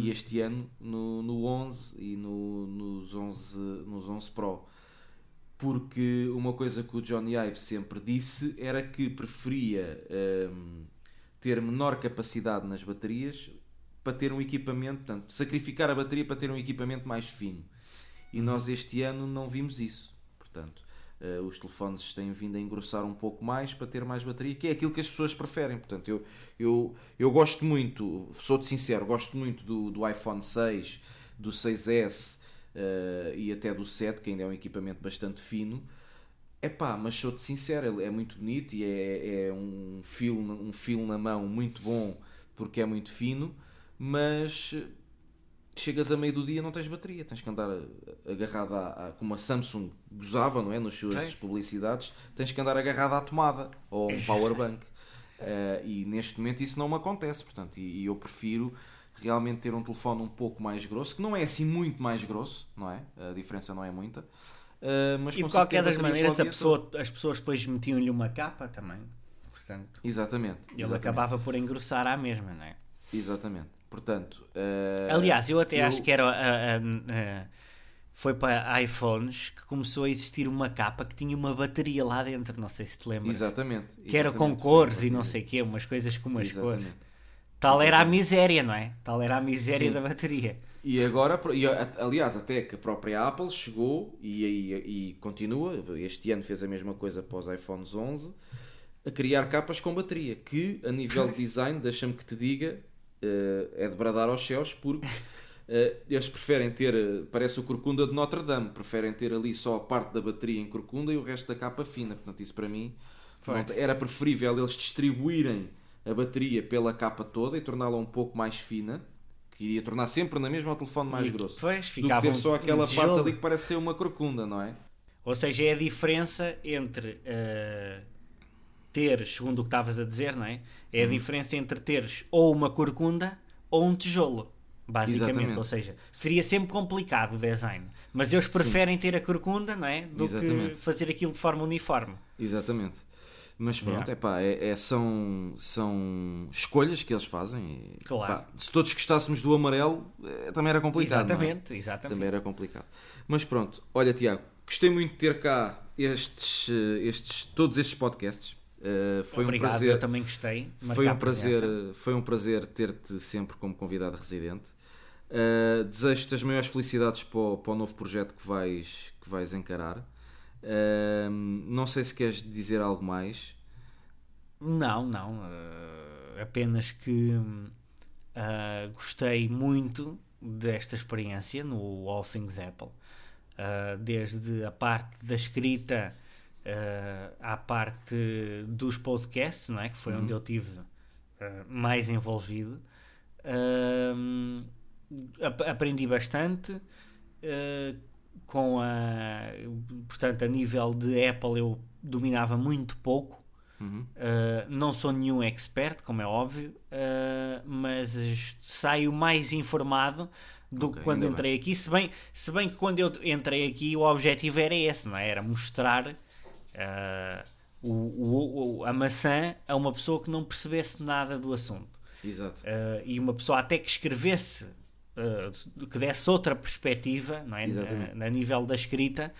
e este ano no, no 11 e no, nos, 11, nos 11 Pro porque uma coisa que o Johnny Ive sempre disse era que preferia hum, ter menor capacidade nas baterias para ter um equipamento, portanto, sacrificar a bateria para ter um equipamento mais fino. E nós este ano não vimos isso. Portanto, eh, os telefones têm vindo a engrossar um pouco mais para ter mais bateria, que é aquilo que as pessoas preferem. Portanto, eu, eu, eu gosto muito, sou-te sincero, gosto muito do, do iPhone 6, do 6S eh, e até do 7, que ainda é um equipamento bastante fino. É pá, mas sou-te sincero, ele é muito bonito e é, é um, fio, um fio na mão muito bom porque é muito fino, mas eh, chegas a meio do dia não tens bateria, tens que andar eh, agarrado à, à- como a Samsung gozava, não é? Nas suas Sim. publicidades, tens que andar agarrado à tomada ou a um powerbank. Eh, e neste momento isso não me acontece, portanto, e, e eu prefiro realmente ter um telefone um pouco mais grosso, que não é assim muito mais grosso, não é? A diferença não é muita. eh, mas E de qualquer das maneiras, a pessoa, as pessoas depois metiam-lhe uma capa também. Portanto, Exatamente. ele exatamente, acabava por engrossar à mesma, não é? Exatamente. Portanto, eh, Aliás, eu até eu- acho que era. a- a- foi para iPhones que começou a existir uma capa que tinha uma bateria lá dentro. Não sei se te lembras. Exatamente. Que era com exatamente, cores e não sei o quê, umas coisas com umas cores. Exatamente. Tal era a Exatamente. miséria, não é? Tal era a miséria Sim. da bateria. E agora, e, aliás, até que a própria Apple chegou e, e, e continua, este ano fez a mesma coisa para os iPhones 11, a criar capas com bateria, que a nível de design, deixa-me que te diga, é de bradar aos céus, porque eh, eles preferem ter, eh, parece o corcunda de Notre Dame, preferem ter ali só a parte da bateria em corcunda e o resto da capa fina. Portanto, isso para mim não era preferível eles distribuírem a bateria pela capa toda e torná-la um pouco mais fina, que iria tornar sempre na mesma o telefone mais E grosso. depois do que ficava ter só aquela parte ali que parece ter uma corcunda, não é? Ou seja, é a diferença entre eh, teres, segundo o que estavas a dizer, não é? É Uhum. a diferença entre teres ou uma corcunda ou um tijolo. Basicamente, Exatamente. ou seja, seria sempre complicado o design, mas eles preferem ter a corcunda, não é? Do que Exatamente. fazer aquilo de forma uniforme. Exatamente. Mas pronto, Yeah. epá, é, é- são, são escolhas que eles fazem. e, Claro. pá, se todos gostássemos do amarelo, eh, também era complicado. é? exatamente, exatamente. Também era complicado. Mas pronto, olha Tiago, gostei muito de ter cá estes, eh, estes, todos estes podcasts. Eh, foi Obrigado, um prazer. eu também gostei. Foi um prazer, presença. foi um prazer ter-te sempre como convidado residente. Uh, Desejo-te as maiores felicidades para o, para o novo projeto que vais, que vais encarar. Uh, não sei se queres dizer algo mais. Não, não. apenas que gostei muito desta experiência no All Things Apple. Desde a parte da escrita ah, à parte dos podcasts, não é? que foi onde eu tive ah, mais envolvido. Ap- aprendi bastante. com a portanto a nível de Apple eu dominava muito pouco Uhum. Uh, não sou nenhum expert, como é óbvio, uh, mas saio mais informado do Ok, que quando entrei aqui. Se bem, se bem que quando eu entrei aqui o objetivo era esse, não é? Era mostrar uh, o, o- a maçã a uma pessoa que não percebesse nada do assunto. Exato. Uh, e uma pessoa até que escrevesse, uh, que desse outra perspectiva, não é? Exatamente. Na, a nível da escrita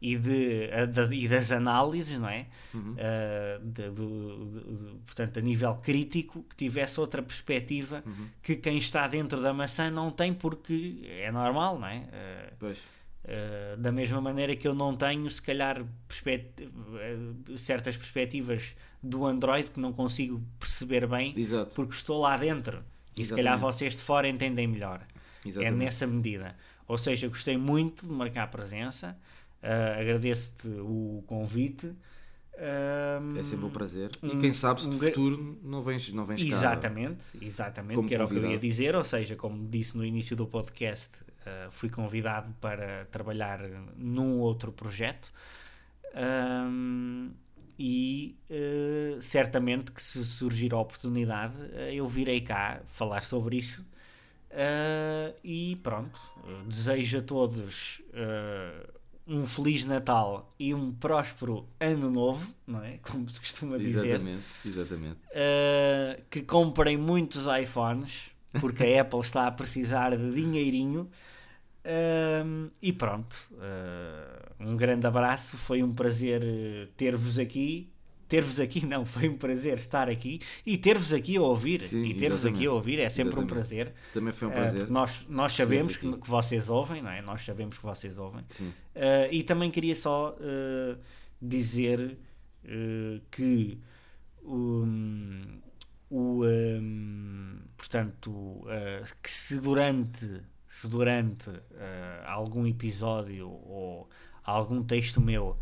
e, de, e das análises, não é? Uhum. Uh, de- do- portanto, a nível crítico, que tivesse outra perspectiva Uhum. que quem está dentro da maçã não tem, porque é normal, não é? Uh, Pois. Uh, da mesma maneira que eu não tenho, se calhar, perspect- uh, certas perspectivas do Android que não consigo perceber bem Exato. porque estou lá dentro e se Exatamente. calhar vocês de fora entendem melhor. É Exatamente. nessa medida. Ou seja, gostei muito de marcar presença, uh, agradeço-te o convite. Um, é sempre um prazer. Um, e quem sabe se um, futuro não vens, não vens Exatamente, cá exatamente, que era convidado. o que eu ia dizer. Ou seja, como disse no início do podcast, uh, fui convidado para trabalhar num outro projeto. Um, e uh, certamente que se surgir a oportunidade uh, eu virei cá falar sobre isso uh, e pronto desejo a todos um Feliz Natal e um próspero Ano Novo, não é? Como se costuma dizer. Exatamente, exatamente. Que comprem muitos iPhones, porque a Apple está a precisar de dinheirinho. Uh, e pronto, uh, um grande abraço, foi um prazer ter-vos aqui ter-vos aqui, não, foi um prazer estar aqui e ter-vos aqui a ouvir. Sim, e ter-vos aqui a ouvir é sempre exatamente. um prazer. Também foi um prazer. Uh, nós, nós sabemos que, que, vocês ouvem, não é? Nós sabemos que vocês ouvem. Uh, e também queria só dizer que um, o um, portanto que se durante se durante algum episódio ou algum texto meu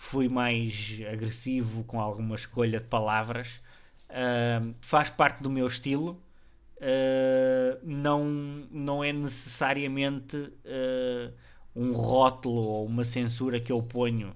fui mais agressivo com alguma escolha de palavras. Uh, faz parte do meu estilo. Uh, não, não é necessariamente uh, um rótulo ou uma censura que eu ponho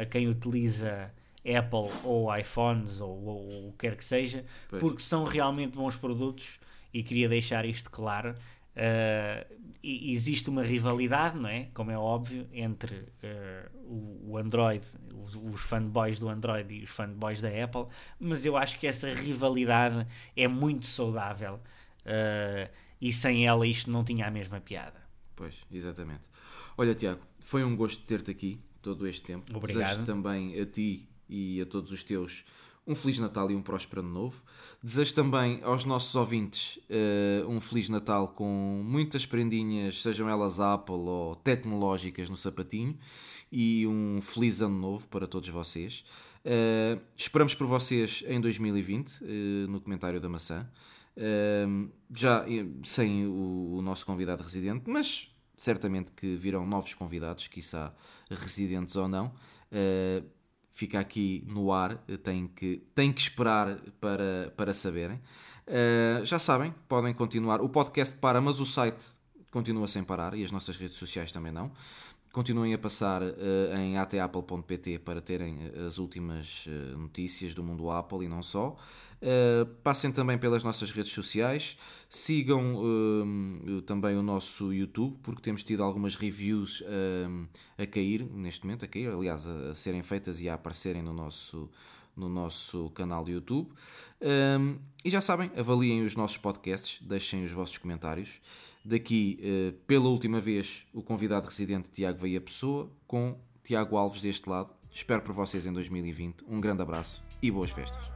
a quem utiliza Apple ou iPhones ou, ou, o que quer que seja, pois. porque são realmente bons produtos e queria deixar isto claro. Uh, existe uma rivalidade, não é? Como é óbvio, entre uh, o, o, Android, os, os, fanboys do Android e os fanboys da Apple, mas eu acho que essa rivalidade é muito saudável uh, e sem ela isto não tinha a mesma piada. Pois, exatamente. Olha, Tiago, foi um gosto ter-te aqui todo este tempo. Obrigado. Desejo também a ti e a todos os teus um Feliz Natal e um próspero Ano Novo. Desejo também aos nossos ouvintes uh, um Feliz Natal com muitas prendinhas, sejam elas Apple ou tecnológicas no sapatinho, e um Feliz Ano Novo para todos vocês. Uh, esperamos por vocês em 2020, uh, eh, no comentário da maçã. já sem o, o, nosso convidado residente, mas certamente que virão novos convidados, quiçá residentes ou não fica aqui no ar, tem que, tem que esperar para, para saberem. Uh, já sabem, podem continuar. O podcast para, mas o site continua sem parar e as nossas redes sociais também não. Continuem a passar uh, em atapple.pt para terem as últimas uh, notícias do mundo Apple e não só. Uh, passem também pelas nossas redes sociais, sigam também o nosso YouTube, porque temos tido algumas reviews a cair neste momento, a cair, aliás, a, a, serem feitas e a aparecerem no nosso, no nosso canal de YouTube. e já sabem, avaliem os nossos podcasts, deixem os vossos comentários. Daqui, pela última vez, o convidado residente Tiago Veia Pessoa, com Tiago Alves deste lado. Espero por vocês em 2020. Um grande abraço e boas festas.